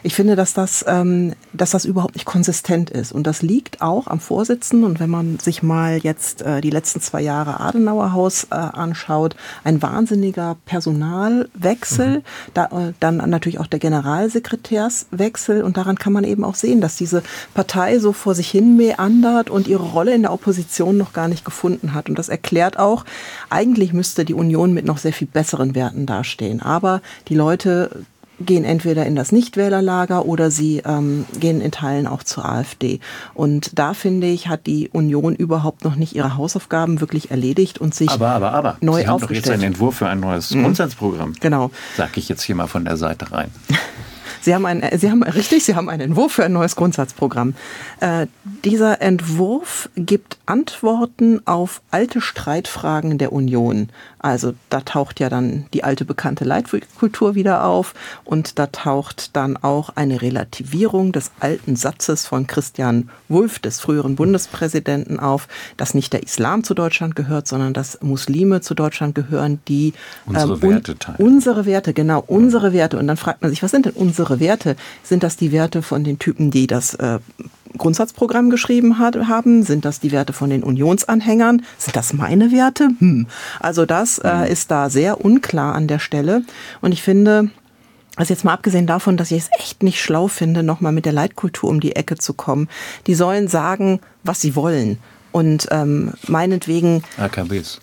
ich finde, dass das, ähm, dass das überhaupt nicht konsistent ist. Und das liegt auch am Vorsitzenden. Und wenn man sich mal jetzt äh, die letzten zwei Jahre Adenauerhaus äh, anschaut, ein wahnsinniger Personalwechsel, mhm. da, äh, dann natürlich auch der Generalsekretärswechsel. Und daran kann man eben auch sehen, dass diese Partei so vor sich hin meandert und ihre Rolle in der Opposition noch gar nicht gefunden hat. Und das erklärt auch, eigentlich müsste die Union mit noch sehr viel besseren Werten dastehen. Aber die Leute gehen entweder in das Nichtwählerlager oder sie ähm, gehen in Teilen auch zur AfD. Und da finde ich, hat die Union überhaupt noch nicht ihre Hausaufgaben wirklich erledigt und sich aber, aber, aber. neu Sie haben aufgestellt. doch jetzt einen Entwurf für ein neues mhm. Grundsatzprogramm. Genau. Sag ich jetzt hier mal von der Seite rein. Sie haben, ein, Sie haben richtig, Sie haben einen Entwurf für ein neues Grundsatzprogramm. Äh, dieser Entwurf gibt Antworten auf alte Streitfragen der Union. Also da taucht ja dann die alte bekannte Leitkultur wieder auf und da taucht dann auch eine Relativierung des alten Satzes von Christian Wulff, des früheren Bundespräsidenten, auf, dass nicht der Islam zu Deutschland gehört, sondern dass Muslime zu Deutschland gehören, die unsere ähm, Werte teilen. Unsere Werte, genau, unsere Werte. Und dann fragt man sich, was sind denn unsere Werte? Sind das die Werte von den Typen, die das äh, Grundsatzprogramm geschrieben hat, haben? Sind das die Werte von den Unionsanhängern? Sind das meine Werte? Hm. Also das äh, mhm. ist da sehr unklar an der Stelle. Und ich finde, also jetzt mal abgesehen davon, dass ich es echt nicht schlau finde, nochmal mit der Leitkultur um die Ecke zu kommen. Die sollen sagen, was sie wollen. Und ähm, meinetwegen. AKWs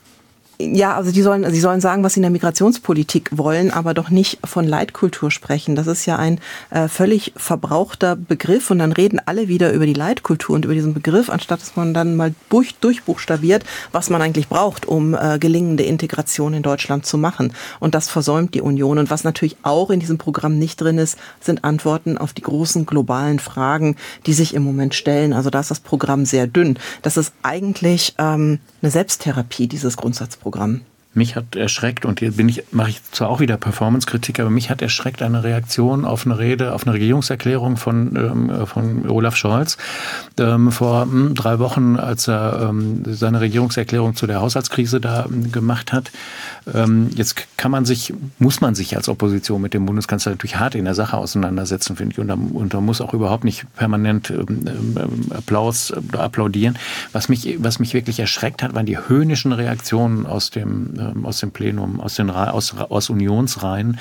ja, also die sollen, sie sollen sagen, was sie in der Migrationspolitik wollen, aber doch nicht von Leitkultur sprechen. Das ist ja ein äh, völlig verbrauchter Begriff und dann reden alle wieder über die Leitkultur und über diesen Begriff, anstatt dass man dann mal durch, durchbuchstabiert, was man eigentlich braucht, um äh, gelingende Integration in Deutschland zu machen. Und das versäumt die Union. Und was natürlich auch in diesem Programm nicht drin ist, sind Antworten auf die großen globalen Fragen, die sich im Moment stellen. Also da ist das Programm sehr dünn. Das ist eigentlich ähm, eine Selbsttherapie, dieses Grundsatzprogramm. Programm. Mich hat erschreckt, und hier bin ich, mache ich zwar auch wieder Performance-Kritik, aber mich hat erschreckt eine Reaktion auf eine Rede, auf eine Regierungserklärung von, ähm, von Olaf Scholz ähm, vor hm, drei Wochen, als er ähm, seine Regierungserklärung zu der Haushaltskrise da ähm, gemacht hat. Ähm, jetzt kann man sich, muss man sich als Opposition mit dem Bundeskanzler natürlich hart in der Sache auseinandersetzen, finde ich, und da, und da muss auch überhaupt nicht permanent ähm, Applaus äh, applaudieren. Was mich, was mich wirklich erschreckt hat, waren die höhnischen Reaktionen aus dem ähm, aus dem Plenum, aus, den, aus, aus Unionsreihen.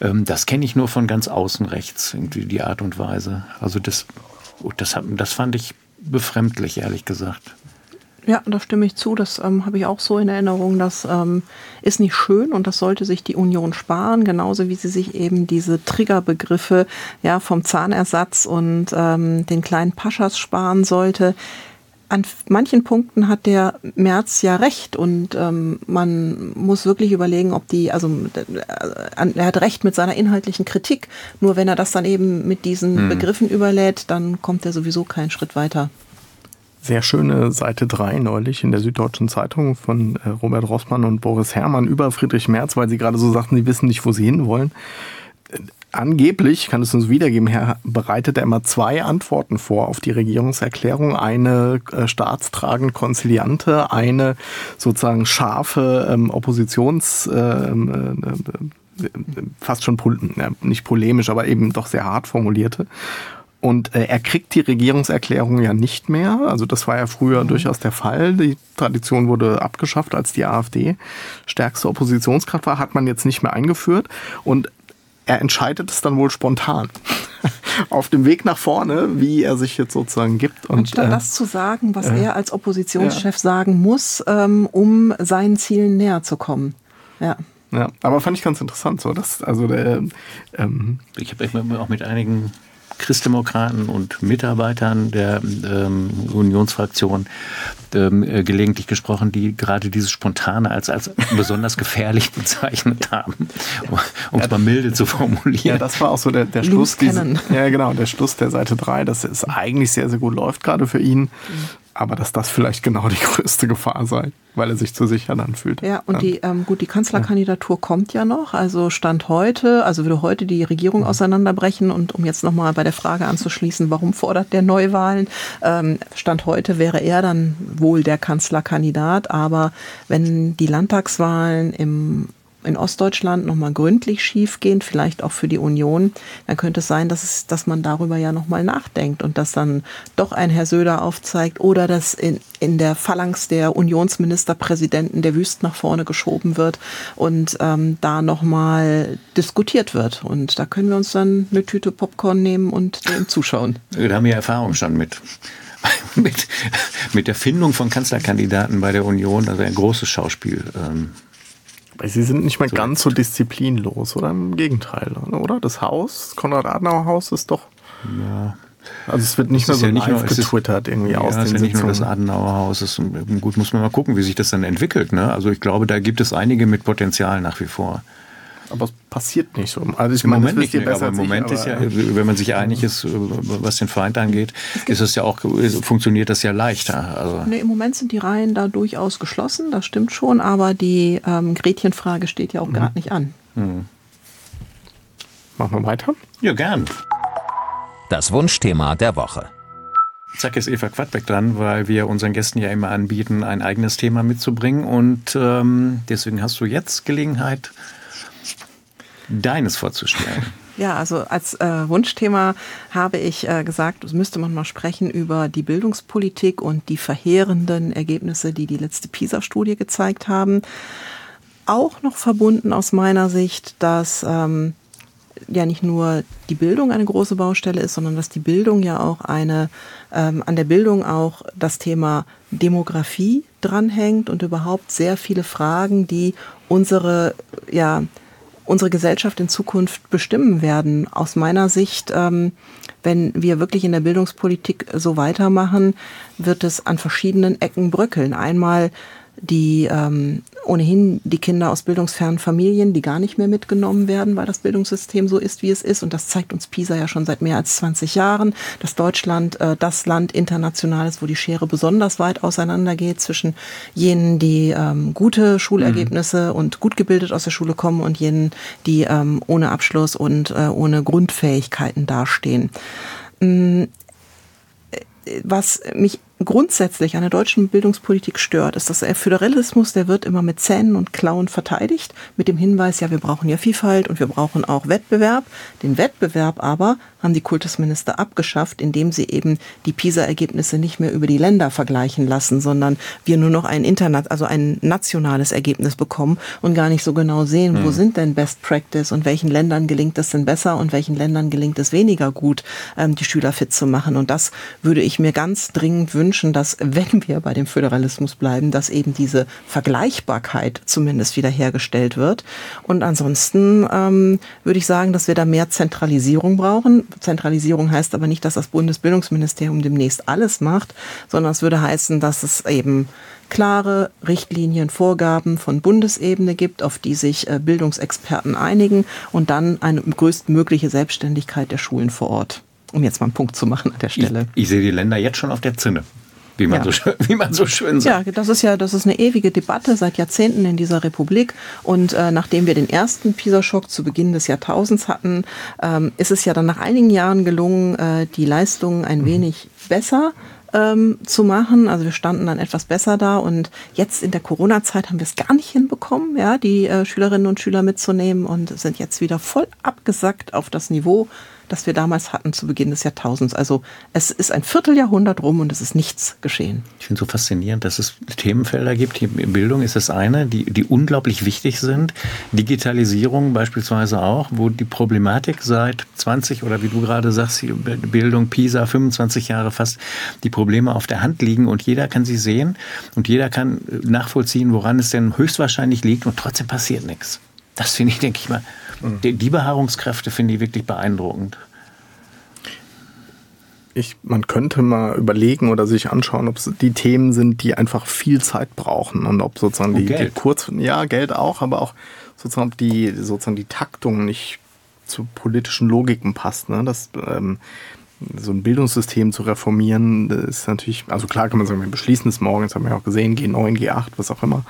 Ähm, das kenne ich nur von ganz außen rechts, irgendwie die Art und Weise. Also das, das, das fand ich befremdlich, ehrlich gesagt. Ja, da stimme ich zu. Das ähm, habe ich auch so in Erinnerung. Das ähm, ist nicht schön und das sollte sich die Union sparen, genauso wie sie sich eben diese Triggerbegriffe ja, vom Zahnersatz und ähm, den kleinen Paschas sparen sollte an manchen Punkten hat der Merz ja recht und ähm, man muss wirklich überlegen, ob die, also äh, er hat recht mit seiner inhaltlichen Kritik, nur wenn er das dann eben mit diesen hm. Begriffen überlädt, dann kommt er sowieso keinen Schritt weiter. Sehr schöne Seite 3 neulich in der Süddeutschen Zeitung von äh, Robert Rossmann und Boris Herrmann über Friedrich Merz, weil sie gerade so sagten, sie wissen nicht, wo sie hinwollen angeblich, kann es uns wiedergeben, Herr, bereitet er immer zwei Antworten vor auf die Regierungserklärung. Eine äh, staatstragend konziliante, eine sozusagen scharfe ähm, Oppositions, ähm, äh, äh, fast schon pol nicht polemisch, aber eben doch sehr hart formulierte. Und äh, er kriegt die Regierungserklärung ja nicht mehr. Also das war ja früher mhm. durchaus der Fall. Die Tradition wurde abgeschafft, als die AfD stärkste Oppositionskraft war, hat man jetzt nicht mehr eingeführt. Und er entscheidet es dann wohl spontan. Auf dem Weg nach vorne, wie er sich jetzt sozusagen gibt. Und, Anstatt äh, das zu sagen, was äh, er als Oppositionschef ja. sagen muss, ähm, um seinen Zielen näher zu kommen. Ja. Ja, aber fand ich ganz interessant, so dass also der. Ähm ich habe auch mit einigen Christdemokraten und Mitarbeitern der ähm, Unionsfraktion ähm, äh, gelegentlich gesprochen, die gerade dieses Spontane als, als besonders gefährlich bezeichnet haben, um es mal milde zu formulieren. Ja, das war auch so der, der Schluss. Diese, ja, genau, der Schluss der Seite 3, dass es eigentlich sehr, sehr gut läuft gerade für ihn. Mhm aber dass das vielleicht genau die größte Gefahr sei, weil er sich zu sicher dann fühlt. Ja, und die, ähm, gut, die Kanzlerkandidatur ja. kommt ja noch. Also Stand heute, also würde heute die Regierung auseinanderbrechen und um jetzt nochmal bei der Frage anzuschließen, warum fordert der Neuwahlen? Ähm, Stand heute wäre er dann wohl der Kanzlerkandidat, aber wenn die Landtagswahlen im in Ostdeutschland nochmal gründlich schiefgehen, vielleicht auch für die Union, dann könnte es sein, dass, es, dass man darüber ja nochmal nachdenkt und dass dann doch ein Herr Söder aufzeigt oder dass in, in der Phalanx der Unionsministerpräsidenten der Wüst nach vorne geschoben wird und ähm, da nochmal diskutiert wird. Und da können wir uns dann eine Tüte Popcorn nehmen und dem zuschauen. Da haben wir Erfahrung schon mit. mit, mit der Findung von Kanzlerkandidaten bei der Union, also ein großes Schauspiel. Ähm Sie sind nicht mehr so ganz so disziplinlos, oder? Im Gegenteil, oder? Das Haus, Konrad-Adenauer-Haus ist doch. Ja. Also es wird nicht mehr so ja nicht live nur, getwittert irgendwie ja, aus den ist ja nicht nur das Adenauer-Haus. Ist, gut, muss man mal gucken, wie sich das dann entwickelt. Ne? Also ich glaube, da gibt es einige mit Potenzial nach wie vor. Aber es passiert nicht so. Also ich Im meine, Moment nicht, mehr, aber im Moment ich, ist ja, wenn man sich einig ist, was den Feind angeht, ist es ja auch, funktioniert das ja leichter. Also nee, Im Moment sind die Reihen da durchaus geschlossen, das stimmt schon, aber die ähm, Gretchenfrage steht ja auch mhm. gerade nicht an. Mhm. Machen wir weiter? Ja, gern. Das Wunschthema der Woche. Zack ist Eva Quadbeck dran, weil wir unseren Gästen ja immer anbieten, ein eigenes Thema mitzubringen. Und ähm, deswegen hast du jetzt Gelegenheit, deines vorzustellen. Ja, also als äh, Wunschthema habe ich äh, gesagt, es müsste man mal sprechen über die Bildungspolitik und die verheerenden Ergebnisse, die die letzte PISA-Studie gezeigt haben. Auch noch verbunden aus meiner Sicht, dass ähm, ja nicht nur die Bildung eine große Baustelle ist, sondern dass die Bildung ja auch eine, ähm, an der Bildung auch das Thema Demografie dranhängt und überhaupt sehr viele Fragen, die unsere ja, unsere Gesellschaft in Zukunft bestimmen werden. Aus meiner Sicht, ähm, wenn wir wirklich in der Bildungspolitik so weitermachen, wird es an verschiedenen Ecken bröckeln. Einmal die ähm, ohnehin die Kinder aus bildungsfernen Familien, die gar nicht mehr mitgenommen werden, weil das Bildungssystem so ist, wie es ist. Und das zeigt uns PISA ja schon seit mehr als 20 Jahren, dass Deutschland äh, das Land international ist, wo die Schere besonders weit auseinandergeht zwischen jenen, die ähm, gute Schulergebnisse mhm. und gut gebildet aus der Schule kommen und jenen, die ähm, ohne Abschluss und äh, ohne Grundfähigkeiten dastehen. Mm, äh, was mich grundsätzlich an der deutschen Bildungspolitik stört, ist, dass der Föderalismus, der wird immer mit Zähnen und Klauen verteidigt, mit dem Hinweis, ja, wir brauchen ja Vielfalt und wir brauchen auch Wettbewerb. Den Wettbewerb aber haben die Kultusminister abgeschafft, indem sie eben die PISA-Ergebnisse nicht mehr über die Länder vergleichen lassen, sondern wir nur noch ein Internet, also ein nationales Ergebnis bekommen und gar nicht so genau sehen, mhm. wo hm. sind denn Best Practice und welchen Ländern gelingt es denn besser und welchen Ländern gelingt es weniger gut, ähm, die Schüler fit zu machen. Und das würde ich mir ganz dringend wünschen, wünschen, dass, wenn wir bei dem Föderalismus bleiben, dass eben diese Vergleichbarkeit zumindest wiederhergestellt wird. Und ansonsten ähm, würde ich sagen, dass wir da mehr Zentralisierung brauchen. Zentralisierung heißt aber nicht, dass das Bundesbildungsministerium demnächst alles macht, sondern es würde heißen, dass es eben klare Richtlinien, Vorgaben von Bundesebene gibt, auf die sich äh, Bildungsexperten einigen und dann eine größtmögliche Selbstständigkeit der Schulen vor Ort. Um jetzt mal einen Punkt zu machen an der Stelle. Ich, ich sehe die Länder jetzt schon auf der Zinne wie man, ja. so, wie man so schön sagt. Ja, das ist ja, das ist eine ewige Debatte seit Jahrzehnten in dieser Republik. Und äh, nachdem wir den ersten PISA-Schock zu Beginn des Jahrtausends hatten, ähm, ist es ja dann nach einigen Jahren gelungen, äh, die Leistungen ein mhm. wenig besser ähm, zu machen. Also wir standen dann etwas besser da und jetzt in der Corona-Zeit haben wir es gar nicht hinbekommen, ja, die äh, Schülerinnen und Schüler mitzunehmen und sind jetzt wieder voll abgesackt auf das Niveau, das wir damals hatten zu Beginn des Jahrtausends. Also es ist ein Vierteljahrhundert rum und es ist nichts geschehen. Ich finde es so faszinierend, dass es Themenfelder gibt. Bildung ist das eine, die, die unglaublich wichtig sind. Digitalisierung beispielsweise auch, wo die Problematik seit 20 oder wie du gerade sagst, Bildung, PISA, 25 Jahre fast, die Probleme auf der Hand liegen und jeder kann sie sehen und jeder kann nachvollziehen, woran es denn höchstwahrscheinlich liegt und trotzdem passiert nichts. Das finde ich, denke ich mal, die, die Beharrungskräfte finde ich wirklich beeindruckend. Ich, man könnte mal überlegen oder sich anschauen, ob es die Themen sind, die einfach viel Zeit brauchen und ob sozusagen die, die kurz, ja Geld auch, aber auch sozusagen die sozusagen die Taktung nicht zu politischen Logiken passt. Ne? Das ähm, so ein Bildungssystem zu reformieren, ist natürlich, also klar kann man sagen, wir beschließen es morgen, das haben wir ja auch gesehen, G9, G8, was auch immer.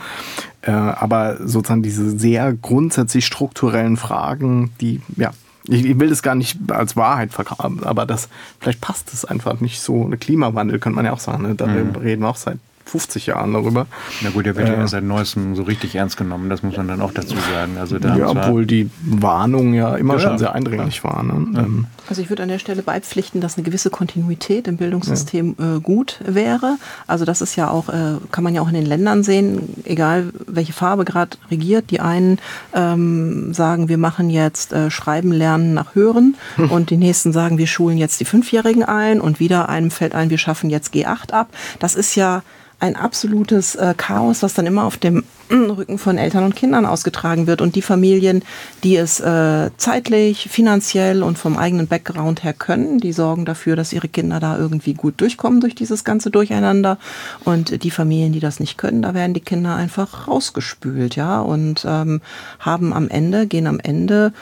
Äh, aber sozusagen diese sehr grundsätzlich strukturellen Fragen, die, ja, ich, will das gar nicht als Wahrheit verkaufen, aber das, vielleicht passt es einfach nicht so. Klimawandel könnte man ja auch sagen, ne? darüber mhm. reden wir auch seit 50 Jahren darüber. Na gut, der wird äh, ja seit neuestem so richtig ernst genommen, das muss man dann auch dazu sagen. Also da ja, obwohl die Warnung ja immer ja, schon sehr eindringlich ja. war. Ne? Ähm. Also ich würde an der Stelle beipflichten, dass eine gewisse Kontinuität im Bildungssystem äh, gut wäre. Also das ist ja auch, äh, kann man ja auch in den Ländern sehen, egal welche Farbe gerade regiert. Die einen ähm, sagen, wir machen jetzt äh, Schreiben lernen nach Hören und die nächsten sagen, wir schulen jetzt die Fünfjährigen ein und wieder einem fällt ein, wir schaffen jetzt G8 ab. Das ist ja ein absolutes äh, Chaos, was dann immer auf dem Rücken von Eltern und Kindern ausgetragen wird. Und die Familien, die es äh, zeitlich, finanziell und vom eigenen Background her können, die sorgen dafür, dass ihre Kinder da irgendwie gut durchkommen durch dieses ganze Durcheinander. Und die Familien, die das nicht können, da werden die Kinder einfach rausgespült, ja, und ähm, haben am Ende, gehen am Ende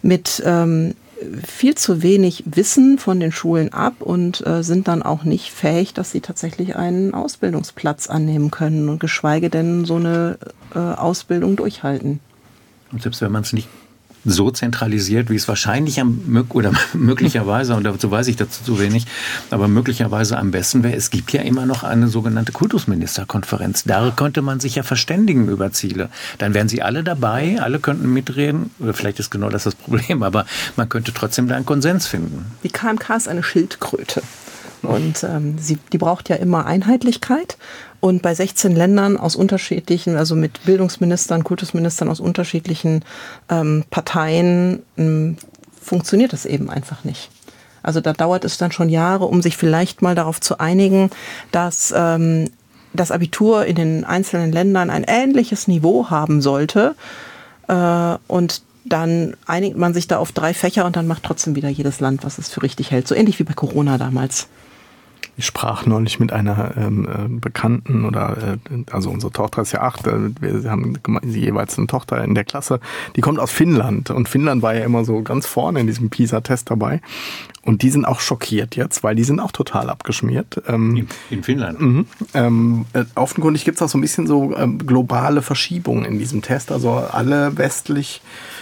mit ähm, viel zu wenig Wissen von den Schulen ab und äh, sind dann auch nicht fähig, dass sie tatsächlich einen Ausbildungsplatz annehmen können und geschweige denn so eine äh, Ausbildung durchhalten. Und selbst wenn man es nicht so zentralisiert, wie es wahrscheinlich am, oder möglicherweise, und dazu weiß ich dazu zu wenig, aber möglicherweise am besten wäre, es gibt ja immer noch eine sogenannte Kultusministerkonferenz. Da könnte man sich ja verständigen über Ziele. Dann wären sie alle dabei, alle könnten mitreden, oder vielleicht ist genau das das Problem, aber man könnte trotzdem da einen Konsens finden. Die KMK ist eine Schildkröte. Und ähm, sie, die braucht ja immer Einheitlichkeit. Und bei 16 Ländern aus unterschiedlichen, also mit Bildungsministern, Kultusministern aus unterschiedlichen ähm, Parteien, ähm, funktioniert das eben einfach nicht. Also da dauert es dann schon Jahre, um sich vielleicht mal darauf zu einigen, dass ähm, das Abitur in den einzelnen Ländern ein ähnliches Niveau haben sollte. Äh, und dann einigt man sich da auf drei Fächer und dann macht trotzdem wieder jedes Land, was es für richtig hält. So ähnlich wie bei Corona damals. Ich sprach neulich mit einer ähm, äh, Bekannten oder äh, also unsere Tochter ist ja acht, äh, wir haben jeweils eine Tochter in der Klasse, die kommt aus Finnland und Finnland war ja immer so ganz vorne in diesem PISA-Test dabei und die sind auch schockiert jetzt, weil die sind auch total abgeschmiert. Ähm, in, in, Finnland? Mhm, ähm, äh, offenkundig gibt es auch so ein bisschen so ähm, globale Verschiebungen in diesem Test, also alle westlich äh, äh,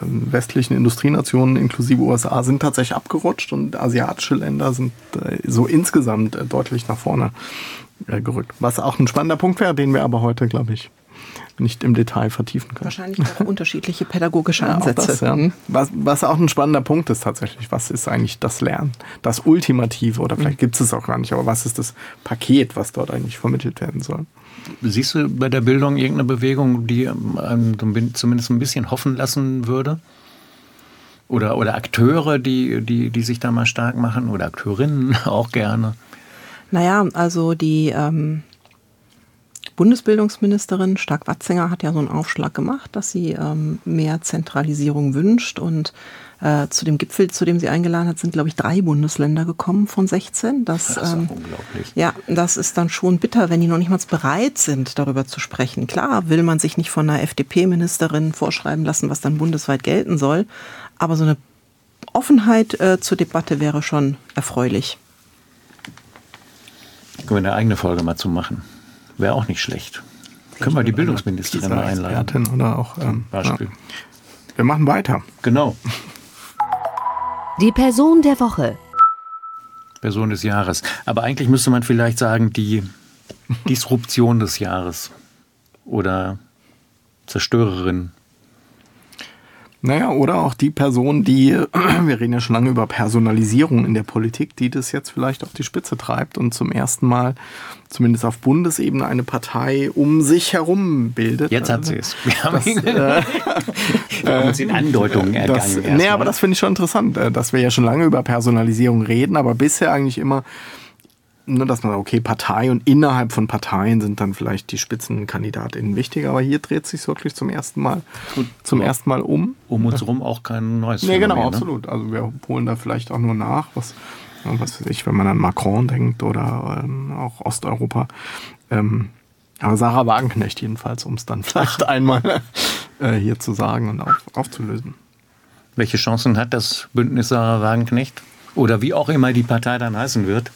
westlichen Industrienationen inklusive USA sind tatsächlich abgerutscht und asiatische Länder sind äh, so insgesamt äh, deutlich nach vorne äh, gerückt. Was auch ein spannender Punkt wäre, den wir aber heute, glaube ich, nicht im Detail vertiefen können. Wahrscheinlich auch unterschiedliche pädagogische Ansätze. Das, ja. Mhm. was, was auch ein spannender Punkt ist tatsächlich, was ist eigentlich das Lernen? Das Ultimative oder vielleicht mhm. gibt es es auch gar nicht, aber was ist das Paket, was dort eigentlich vermittelt werden soll? Siehst du bei der Bildung irgendeine Bewegung, die einem zumindest ein bisschen hoffen lassen würde? Oder, oder Akteure, die, die, die sich da mal stark machen oder Akteurinnen auch gerne? Naja, also die ähm, Bundesbildungsministerin Stark-Watzinger hat ja so einen Aufschlag gemacht, dass sie ähm, mehr Zentralisierung wünscht und äh, zu dem Gipfel, zu dem sie eingeladen hat, sind, glaube ich, drei Bundesländer gekommen von 16. Das, das ist ähm, unglaublich. Ja, das ist dann schon bitter, wenn die noch nicht mal bereit sind, darüber zu sprechen. Klar will man sich nicht von einer FDP-Ministerin vorschreiben lassen, was dann bundesweit gelten soll. Aber so eine Offenheit äh, zur Debatte wäre schon erfreulich. Können wir eine eigene Folge mal zu machen. Wäre auch nicht schlecht. Können wir die Bildungsministerin mal einladen. Oder auch, ähm, Beispiel. Ja. Wir machen weiter. Genau. Die Person der Woche. Person des Jahres. Aber eigentlich müsste man vielleicht sagen, die Disruption des Jahres. Oder Zerstörerin naja, oder auch die Person, die, wir reden ja schon lange über Personalisierung in der Politik, die das jetzt vielleicht auf die Spitze treibt und zum ersten Mal, zumindest auf Bundesebene, eine Partei um sich herum bildet. Jetzt hat sie es. Wir haben, das, äh, wir haben uns in Andeutungen ergangen. Das, nee, aber das finde ich schon interessant, äh, dass wir ja schon lange über Personalisierung reden, aber bisher eigentlich immer ne, dass man, okay, Partei und innerhalb von Parteien sind dann vielleicht die Spitzenkandidatinnen wichtig, aber hier dreht sich wirklich zum ersten Mal, Gut, zum ersten Mal um. Um uns herum auch kein neues Nee, genau, Phänomen, genau, absolut. Also wir holen da vielleicht auch nur nach, was, was weiß ich, wenn man an Macron denkt oder ähm, auch Osteuropa. Ähm, aber Sarah Wagenknecht jedenfalls, um es dann vielleicht einmal äh, hier zu sagen und auf, aufzulösen. Welche Chancen hat das Bündnis Sarah Wagenknecht? Oder wie auch immer die Partei dann heißen wird?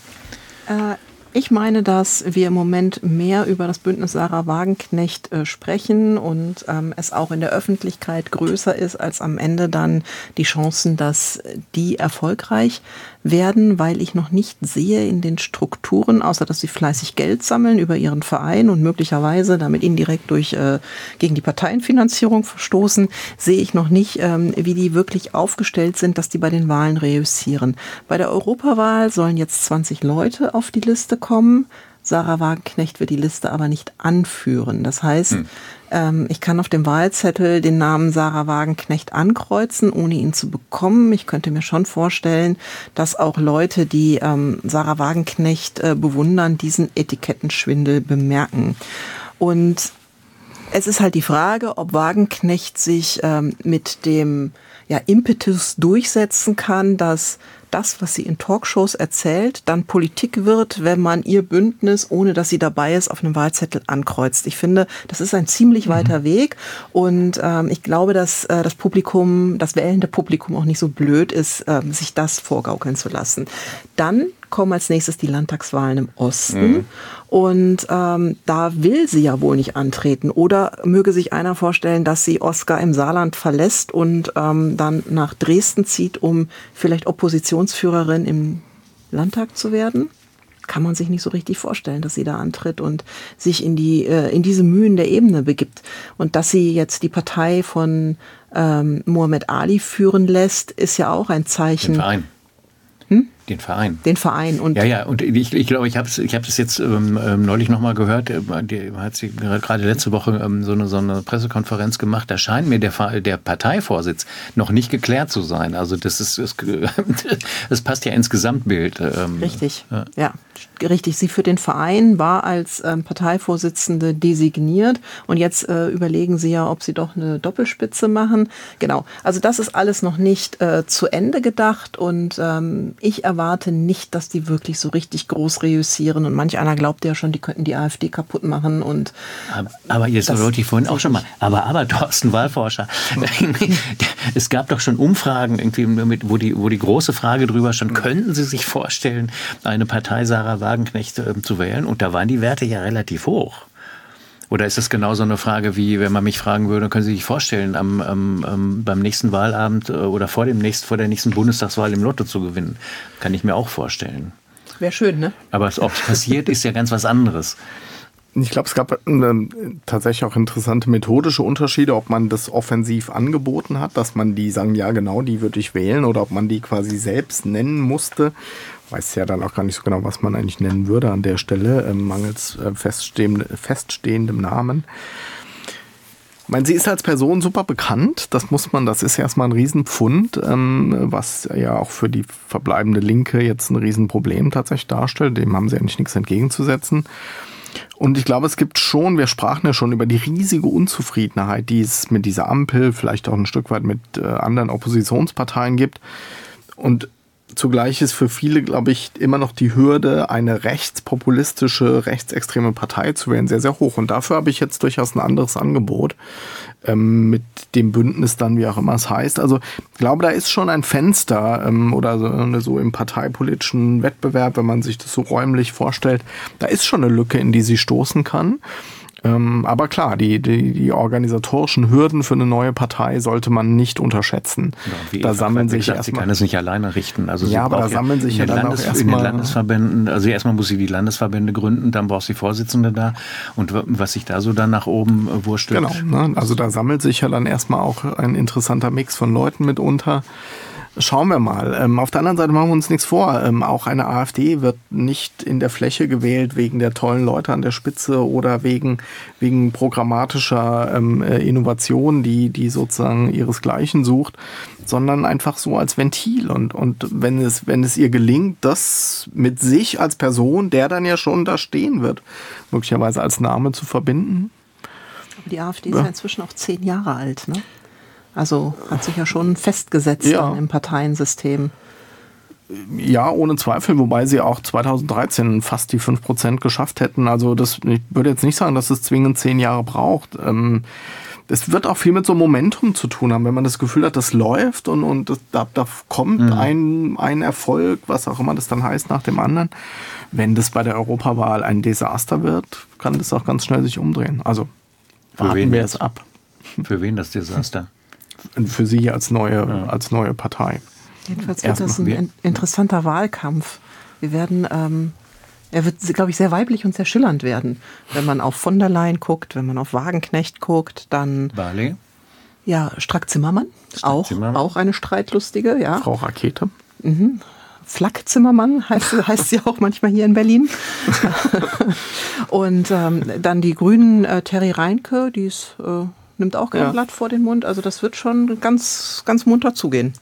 Äh, ich meine, dass wir im Moment mehr über das Bündnis Sarah Wagenknecht äh, sprechen und ähm, es auch in der Öffentlichkeit größer ist als am Ende dann die Chancen, dass die erfolgreich werden, weil ich noch nicht sehe in den Strukturen, außer dass sie fleißig Geld sammeln über ihren Verein und möglicherweise damit indirekt durch äh, gegen die Parteienfinanzierung verstoßen, sehe ich noch nicht, ähm, wie die wirklich aufgestellt sind, dass die bei den Wahlen reüssieren. Bei der Europawahl sollen jetzt 20 Leute auf die Liste kommen. Sarah Wagenknecht wird die Liste aber nicht anführen. Das heißt, hm. ähm, ich kann auf dem Wahlzettel den Namen Sarah Wagenknecht ankreuzen, ohne ihn zu bekommen. Ich könnte mir schon vorstellen, dass auch Leute, die ähm, Sarah Wagenknecht äh, bewundern, diesen Etikettenschwindel bemerken. Und es ist halt die Frage, ob Wagenknecht sich ähm, mit dem ja, Impetus durchsetzen kann, dass das, was sie in Talkshows erzählt, dann Politik wird, wenn man ihr Bündnis, ohne dass sie dabei ist, auf einem Wahlzettel ankreuzt. Ich finde, das ist ein ziemlich mhm. weiter Weg und ähm, ich glaube, dass äh, das Publikum, das wählende Publikum auch nicht so blöd ist, äh, sich das vorgaukeln zu lassen. Dann kommen als nächstes die Landtagswahlen im Osten. Mhm. Und ähm, da will sie ja wohl nicht antreten. Oder möge sich einer vorstellen, dass sie Oskar im Saarland verlässt und ähm, dann nach Dresden zieht, um vielleicht Oppositionsführerin im Landtag zu werden? Kann man sich nicht so richtig vorstellen, dass sie da antritt und sich in die äh, in diese Mühen der Ebene begibt und dass sie jetzt die Partei von ähm, Muhammad Ali führen lässt, ist ja auch ein Zeichen. Den Verein. Den Verein. Den Verein. Und ja, ja, und ich, ich glaube, ich habe ich hab das jetzt ähm, ähm neulich nochmal gehört, äh, die hat sie gerade letzte Woche ähm, so, eine, so eine Pressekonferenz gemacht, da scheint mir der, der Parteivorsitz noch nicht geklärt zu sein. Also das ist, das, das passt ja ins Gesamtbild. Ähm, richtig, ja. ja. Richtig. Sie für den Verein war als ähm, Parteivorsitzende designiert und jetzt äh, überlegen sie ja, ob sie doch eine Doppelspitze machen. Genau, also das ist alles noch nicht äh, zu Ende gedacht und ähm, ich erwarte nicht, dass die wirklich so richtig groß reüssieren. Und manch einer glaubt ja schon, die könnten die AfD kaputt machen. Und aber, aber jetzt wollte ich vorhin auch schon mal. Aber, aber Thorsten Wahlforscher, es gab doch schon Umfragen, irgendwie, wo, die, wo die große Frage drüber stand, könnten Sie sich vorstellen, eine Partei Sarah Wagenknecht äh, zu wählen? Und da waren die Werte ja relativ hoch. Oder ist es genauso eine Frage, wie wenn man mich fragen würde, können Sie sich vorstellen, am, am, am, beim nächsten Wahlabend äh, oder vor, dem nächsten, vor der nächsten Bundestagswahl im Lotto zu gewinnen? Kann ich mir auch vorstellen. Wäre schön, ne? Aber ob es passiert, ist ja ganz was anderes. Ich glaube, es gab äh, tatsächlich auch interessante methodische Unterschiede, ob man das offensiv angeboten hat, dass man die sagen, ja genau, die würde ich wählen, oder ob man die quasi selbst nennen musste weiß ja dann auch gar nicht so genau, was man eigentlich nennen würde an der Stelle, äh, mangels äh, feststehend, feststehendem Namen. Ich meine, sie ist als Person super bekannt. Das muss man, das ist erstmal ein Riesenpfund, ähm, was ja auch für die verbleibende Linke jetzt ein Riesenproblem tatsächlich darstellt. Dem haben sie eigentlich nichts entgegenzusetzen. Und ich glaube, es gibt schon, wir sprachen ja schon über die riesige Unzufriedenheit, die es mit dieser Ampel, vielleicht auch ein Stück weit mit äh, anderen Oppositionsparteien gibt. Und Zugleich ist für viele, glaube ich, immer noch die Hürde, eine rechtspopulistische, rechtsextreme Partei zu wählen, sehr, sehr hoch. Und dafür habe ich jetzt durchaus ein anderes Angebot ähm, mit dem Bündnis dann, wie auch immer es heißt. Also ich glaube, da ist schon ein Fenster ähm, oder so, so im parteipolitischen Wettbewerb, wenn man sich das so räumlich vorstellt, da ist schon eine Lücke, in die sie stoßen kann. Ähm, aber klar, die, die, die organisatorischen Hürden für eine neue Partei sollte man nicht unterschätzen. Ja, da sammeln sich gesagt, erstmal. Sie kann es nicht alleine richten. Also ja, aber da sammeln sich ja dann Landes, auch erstmal. In den Landesverbänden, also erstmal muss sie die Landesverbände gründen, dann braucht sie Vorsitzende da. Und was sich da so dann nach oben äh, wurstelt. Genau, ne? also da sammelt sich ja dann erstmal auch ein interessanter Mix von Leuten mitunter. Schauen wir mal. Ähm, auf der anderen Seite machen wir uns nichts vor. Ähm, auch eine AfD wird nicht in der Fläche gewählt wegen der tollen Leute an der Spitze oder wegen, wegen programmatischer ähm, äh, Innovation, die, die sozusagen ihresgleichen sucht, sondern einfach so als Ventil. Und, und wenn, es, wenn es ihr gelingt, das mit sich als Person, der dann ja schon da stehen wird, möglicherweise als Name zu verbinden. Die AfD ist ja inzwischen auch zehn Jahre alt, ne? Also hat sich ja schon festgesetzt ja. im Parteiensystem. Ja, ohne Zweifel, wobei sie auch 2013 fast die 5% geschafft hätten. Also das, ich würde jetzt nicht sagen, dass es zwingend zehn Jahre braucht. Ähm, es wird auch viel mit so Momentum zu tun haben, wenn man das Gefühl hat, das läuft und, und das, da, da kommt mhm. ein, ein Erfolg, was auch immer das dann heißt, nach dem anderen. Wenn das bei der Europawahl ein Desaster wird, kann das auch ganz schnell sich umdrehen. Also warten wir es ab. Für wen das Desaster? für sie als neue, ja. als neue Partei. Jedenfalls wird das ein interessanter Wahlkampf. Wir werden, ähm, er wird, glaube ich, sehr weiblich und sehr schillernd werden. Wenn man auf von der Leyen guckt, wenn man auf Wagenknecht guckt, dann. Barley? Ja, Strack-Zimmermann. Auch, auch eine Streitlustige, ja. Frau Rakete. Mhm. Flak-Zimmermann heißt, heißt sie auch manchmal hier in Berlin. und ähm, dann die Grünen äh, Terry Reinke, die ist äh, nimmt auch kein ja. Blatt vor den Mund. Also das wird schon ganz, ganz munter zugehen.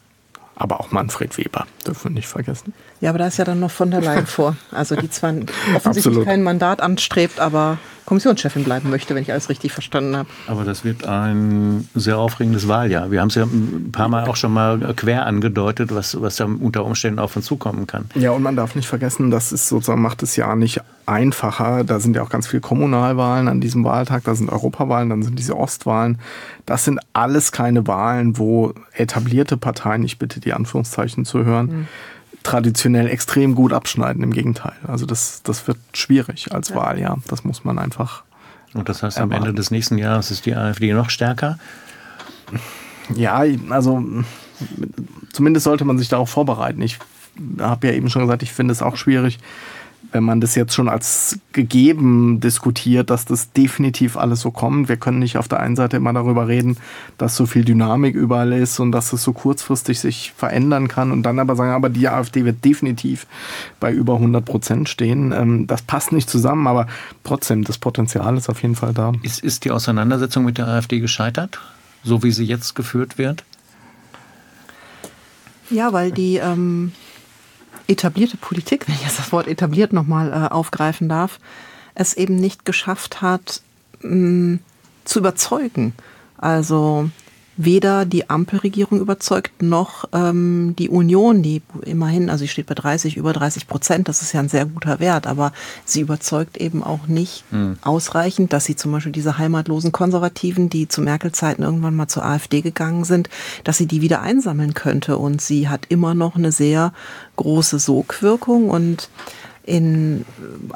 Aber auch Manfred Weber dürfen wir nicht vergessen. Ja, aber da ist ja dann noch von der Leyen vor. Also die zwar offensichtlich Absolut. kein Mandat anstrebt, aber Kommissionschefin bleiben möchte, wenn ich alles richtig verstanden habe. Aber das wird ein sehr aufregendes Wahljahr. Wir haben es ja ein paar Mal auch schon mal quer angedeutet, was, was da unter Umständen auf uns zukommen kann. Ja, und man darf nicht vergessen, das ist sozusagen macht es ja nicht einfacher. Da sind ja auch ganz viele Kommunalwahlen an diesem Wahltag, da sind Europawahlen, dann sind diese Ostwahlen. Das sind alles keine Wahlen, wo etablierte Parteien, ich bitte die Anführungszeichen zu hören, mhm traditionell extrem gut abschneiden. Im Gegenteil. Also das, das wird schwierig als ja. Wahljahr. Das muss man einfach. Und das heißt, erwarten. am Ende des nächsten Jahres ist die AfD noch stärker? Ja, also zumindest sollte man sich darauf vorbereiten. Ich habe ja eben schon gesagt, ich finde es auch schwierig, wenn man das jetzt schon als gegeben diskutiert, dass das definitiv alles so kommt. Wir können nicht auf der einen Seite immer darüber reden, dass so viel Dynamik überall ist und dass es so kurzfristig sich verändern kann und dann aber sagen, aber die AfD wird definitiv bei über 100 Prozent stehen. Ähm, das passt nicht zusammen, aber trotzdem, das Potenzial ist auf jeden Fall da. Ist, ist die Auseinandersetzung mit der AfD gescheitert, so wie sie jetzt geführt wird? Ja, weil die ähm, etablierte Politik, wenn ich jetzt das Wort etabliert nochmal äh, aufgreifen darf, es eben nicht geschafft hat, mh, zu überzeugen. Also weder die Ampelregierung überzeugt, noch ähm, die Union, die immerhin, also sie steht bei 30, über 30 Prozent, das ist ja ein sehr guter Wert, aber sie überzeugt eben auch nicht mhm. ausreichend, dass sie zum Beispiel diese heimatlosen Konservativen, die zu Merkel-Zeiten irgendwann mal zur AfD gegangen sind, dass sie die wieder einsammeln könnte. Und sie hat immer noch eine sehr große Sogwirkung und in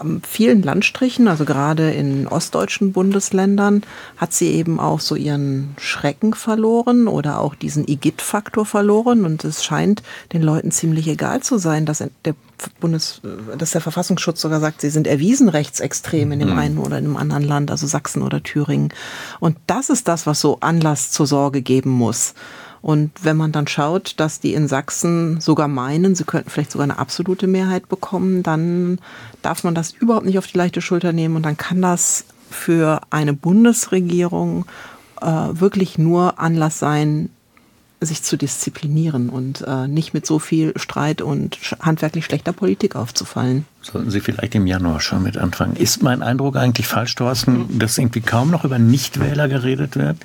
ähm, vielen Landstrichen, also gerade in ostdeutschen Bundesländern, hat sie eben auch so ihren Schrecken verloren oder auch diesen Igitt-Faktor verloren. Und es scheint den Leuten ziemlich egal zu sein, dass der Bundes, dass der Verfassungsschutz sogar sagt, sie sind erwiesen rechtsextrem in dem mhm. einen oder in dem anderen Land, also Sachsen oder Thüringen. Und das ist das, was so Anlass zur Sorge geben muss. Und wenn man dann schaut, dass die in Sachsen sogar meinen, sie könnten vielleicht sogar eine absolute Mehrheit bekommen, dann darf man das überhaupt nicht auf die leichte Schulter nehmen und dann kann das für eine Bundesregierung äh, wirklich nur Anlass sein, sich zu disziplinieren und äh, nicht mit so viel Streit und handwerklich schlechter Politik aufzufallen. Sollten Sie vielleicht im Januar schon mit anfangen. Ist mein Eindruck eigentlich falsch, Thorsten, dass irgendwie kaum noch über Nichtwähler geredet wird?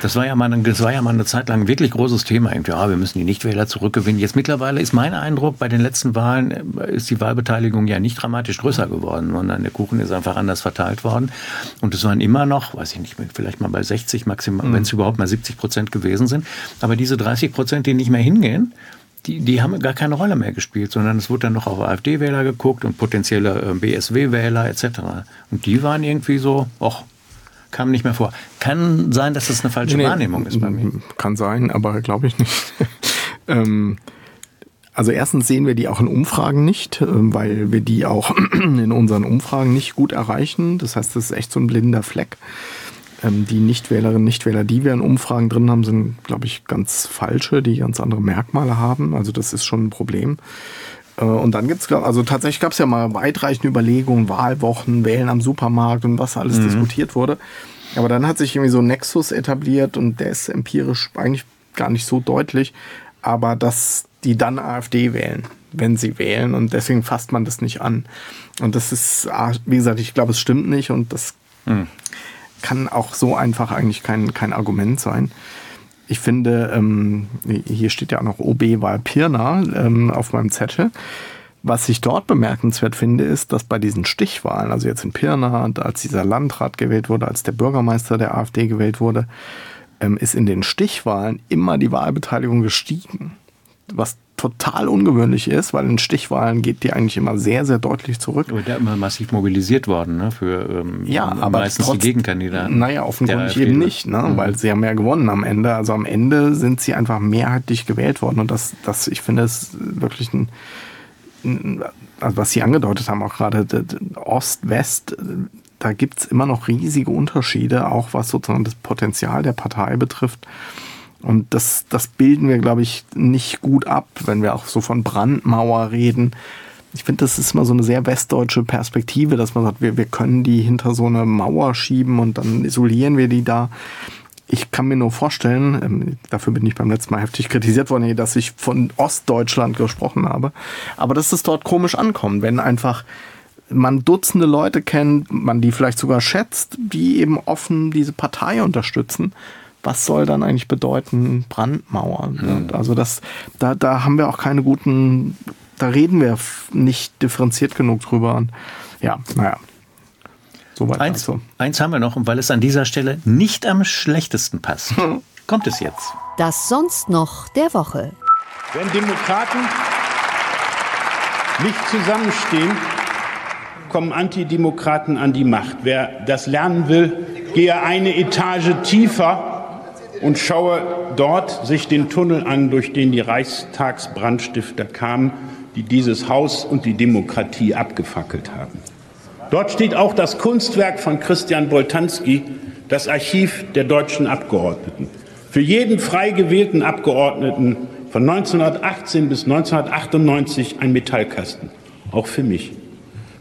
Das war ja mal, das war ja mal eine Zeit lang ein wirklich großes Thema. Irgendwie, ja, wir müssen die Nichtwähler zurückgewinnen. Jetzt mittlerweile ist mein Eindruck, bei den letzten Wahlen äh, ist die Wahlbeteiligung ja nicht dramatisch größer geworden, sondern der Kuchen ist einfach anders verteilt worden. Und es waren immer noch, weiß ich nicht, vielleicht mal bei 60 maximal, mhm. wenn es überhaupt mal 70 Prozent gewesen sind. Aber diese 30 Prozent, die nicht mehr hingehen, die, die haben gar keine Rolle mehr gespielt, sondern es wurde dann noch auf AfD-Wähler geguckt und potenzielle äh, BSW-Wähler etc. Und die waren irgendwie so, ach, kam nicht mehr vor. Kann sein, dass das eine falsche nee, Wahrnehmung ist bei mir. Kann sein, aber glaube ich nicht. ähm, also erstens sehen wir die auch in Umfragen nicht, ähm, weil wir die auch in unseren Umfragen nicht gut erreichen. Das heißt, das ist echt so ein blinder Fleck. Ähm, die Nichtwählerinnen, Nichtwähler, die wir in Umfragen drin haben, sind, glaube ich, ganz falsche, die ganz andere Merkmale haben. Also das ist schon ein Problem. Äh, und dann gibt es, also tatsächlich gab es ja mal weitreichende Überlegungen, Wahlwochen, Wählen am Supermarkt und was alles mhm. diskutiert wurde. Aber dann hat sich irgendwie so ein Nexus etabliert und der ist empirisch eigentlich gar nicht so deutlich. Aber dass die dann AfD wählen, wenn sie wählen und deswegen fasst man das nicht an. Und das ist, ah, wie gesagt, ich glaube, es stimmt nicht und das mhm. kann auch so einfach eigentlich kein, kein Argument sein. Ich finde, ähm, hier steht ja auch noch OB-Wahl Pirna ähm, auf meinem Zettel. Was ich dort bemerkenswert finde, ist, dass bei diesen Stichwahlen, also jetzt in Pirna, als dieser Landrat gewählt wurde, als der Bürgermeister der AfD gewählt wurde, ähm, ist in den Stichwahlen immer die Wahlbeteiligung gestiegen. Was total ungewöhnlich ist, weil in Stichwahlen geht die eigentlich immer sehr, sehr deutlich zurück. Aber der immer massiv mobilisiert worden, ne? Für ähm, ja, aber meistens trotz, die Gegenkandidaten. Naja, offenkundig eben nicht, ne? Mhm. weil sie haben ja gewonnen am Ende. Also am Ende sind sie einfach mehrheitlich gewählt worden. Und das, das ich finde, ist wirklich ein, also was Sie angedeutet haben, auch gerade Ost, West, da gibt es immer noch riesige Unterschiede, auch was sozusagen das Potenzial der Partei betrifft. Und das, das bilden wir, glaube ich, nicht gut ab, wenn wir auch so von Brandmauer reden. Ich finde, das ist immer so eine sehr westdeutsche Perspektive, dass man sagt, wir, wir können die hinter so eine Mauer schieben und dann isolieren wir die da. Ich kann mir nur vorstellen, ähm, dafür bin ich beim letzten Mal heftig kritisiert worden, dass ich von Ostdeutschland gesprochen habe, aber dass es dort komisch ankommt, wenn einfach man Dutzende Leute kennt, man die vielleicht sogar schätzt, die eben offen diese Partei unterstützen. Was soll dann eigentlich bedeuten Brandmauern? Mhm. Also das, da, da haben wir auch keine guten, da reden wir nicht differenziert genug drüber. Und ja, naja. Soweit eins, also. eins haben wir noch, und weil es an dieser Stelle nicht am schlechtesten passt, kommt es jetzt. Das sonst noch der Woche. Wenn Demokraten nicht zusammenstehen, kommen Antidemokraten an die Macht. Wer das lernen will, gehe eine Etage tiefer und schaue dort sich den Tunnel an, durch den die Reichstagsbrandstifter kamen, die dieses Haus und die Demokratie abgefackelt haben. Dort steht auch das Kunstwerk von Christian Boltanski, das Archiv der deutschen Abgeordneten. Für jeden frei gewählten Abgeordneten von 1918 bis 1998 ein Metallkasten, auch für mich.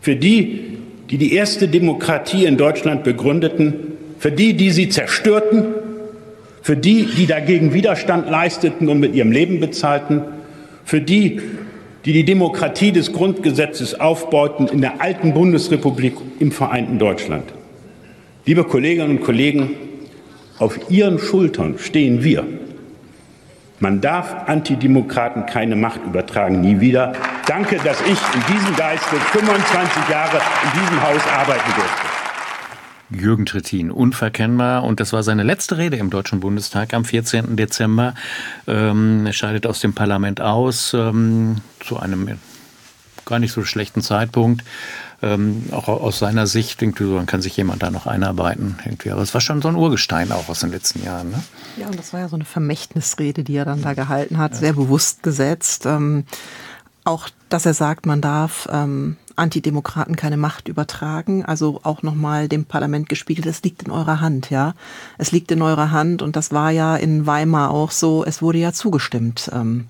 Für die, die die erste Demokratie in Deutschland begründeten, für die, die sie zerstörten, für die, die dagegen Widerstand leisteten und mit ihrem Leben bezahlten, für die, die die Demokratie des Grundgesetzes aufbauten in der alten Bundesrepublik im vereinten Deutschland. Liebe Kolleginnen und Kollegen, auf Ihren Schultern stehen wir. Man darf Antidemokraten keine Macht übertragen, nie wieder. Danke, dass ich in diesem Geiste 25 Jahre in diesem Haus arbeiten durfte. Jürgen Trittin, unverkennbar. Und das war seine letzte Rede im Deutschen Bundestag am 14. Dezember. Ähm, er scheidet aus dem Parlament aus, ähm, zu einem gar nicht so schlechten Zeitpunkt ähm, auch aus seiner Sicht, irgendwie so, dann kann sich jemand da noch einarbeiten. Irgendwie. Aber es war schon so ein Urgestein auch aus den letzten Jahren. Ne? Ja, und das war ja so eine Vermächtnisrede, die er dann da gehalten hat, ja. sehr bewusst gesetzt. Ähm, auch, dass er sagt, man darf ähm, Antidemokraten keine Macht übertragen, also auch nochmal dem Parlament gespiegelt, es liegt in eurer Hand, ja. Es liegt in eurer Hand und das war ja in Weimar auch so, es wurde ja zugestimmt. Ähm,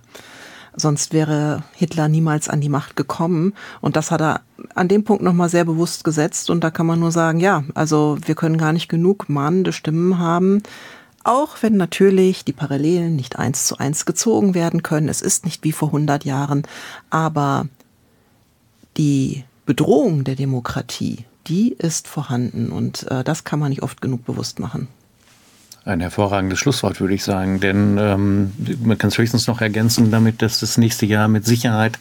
Sonst wäre Hitler niemals an die Macht gekommen. Und das hat er an dem Punkt nochmal sehr bewusst gesetzt. Und da kann man nur sagen, ja, also wir können gar nicht genug mahnende Stimmen haben. Auch wenn natürlich die Parallelen nicht eins zu eins gezogen werden können. Es ist nicht wie vor 100 Jahren. Aber die Bedrohung der Demokratie, die ist vorhanden. Und äh, das kann man nicht oft genug bewusst machen. Ein hervorragendes Schlusswort, würde ich sagen. Denn ähm, man kann es höchstens noch ergänzen damit, dass das nächste Jahr mit Sicherheit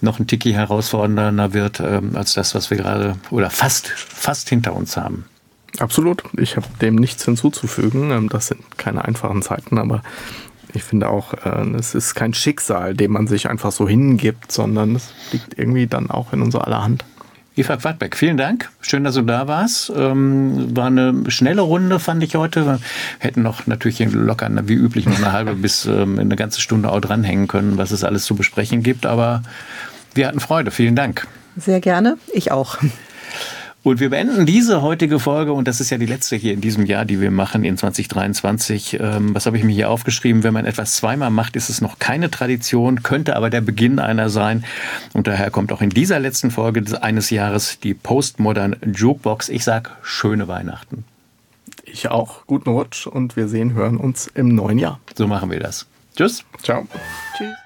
noch ein Tiki herausfordernder wird ähm, als das, was wir gerade oder fast, fast hinter uns haben. Absolut. Ich habe dem nichts hinzuzufügen. Ähm, das sind keine einfachen Zeiten, aber ich finde auch, äh, es ist kein Schicksal, dem man sich einfach so hingibt, sondern es liegt irgendwie dann auch in unserer aller Hand. Eva Quadbeck, vielen Dank. Schön, dass du da warst. Ähm, war eine schnelle Runde, fand ich heute. Wir hätten noch natürlich locker, wie üblich, noch eine halbe bis ähm, eine ganze Stunde auch dranhängen können, was es alles zu besprechen gibt. Aber wir hatten Freude. Vielen Dank. Sehr gerne. Ich auch. Und wir beenden diese heutige Folge, und das ist ja die letzte hier in diesem Jahr, die wir machen in 2023. Ähm, was habe ich mir hier aufgeschrieben? Wenn man etwas zweimal macht, ist es noch keine Tradition, könnte aber der Beginn einer sein. Und daher kommt auch in dieser letzten Folge eines Jahres die Postmodern Jukebox. Ich sag schöne Weihnachten. Ich auch. Guten Rutsch und wir sehen, hören uns im neuen Jahr. So machen wir das. Tschüss. Ciao. Tschüss.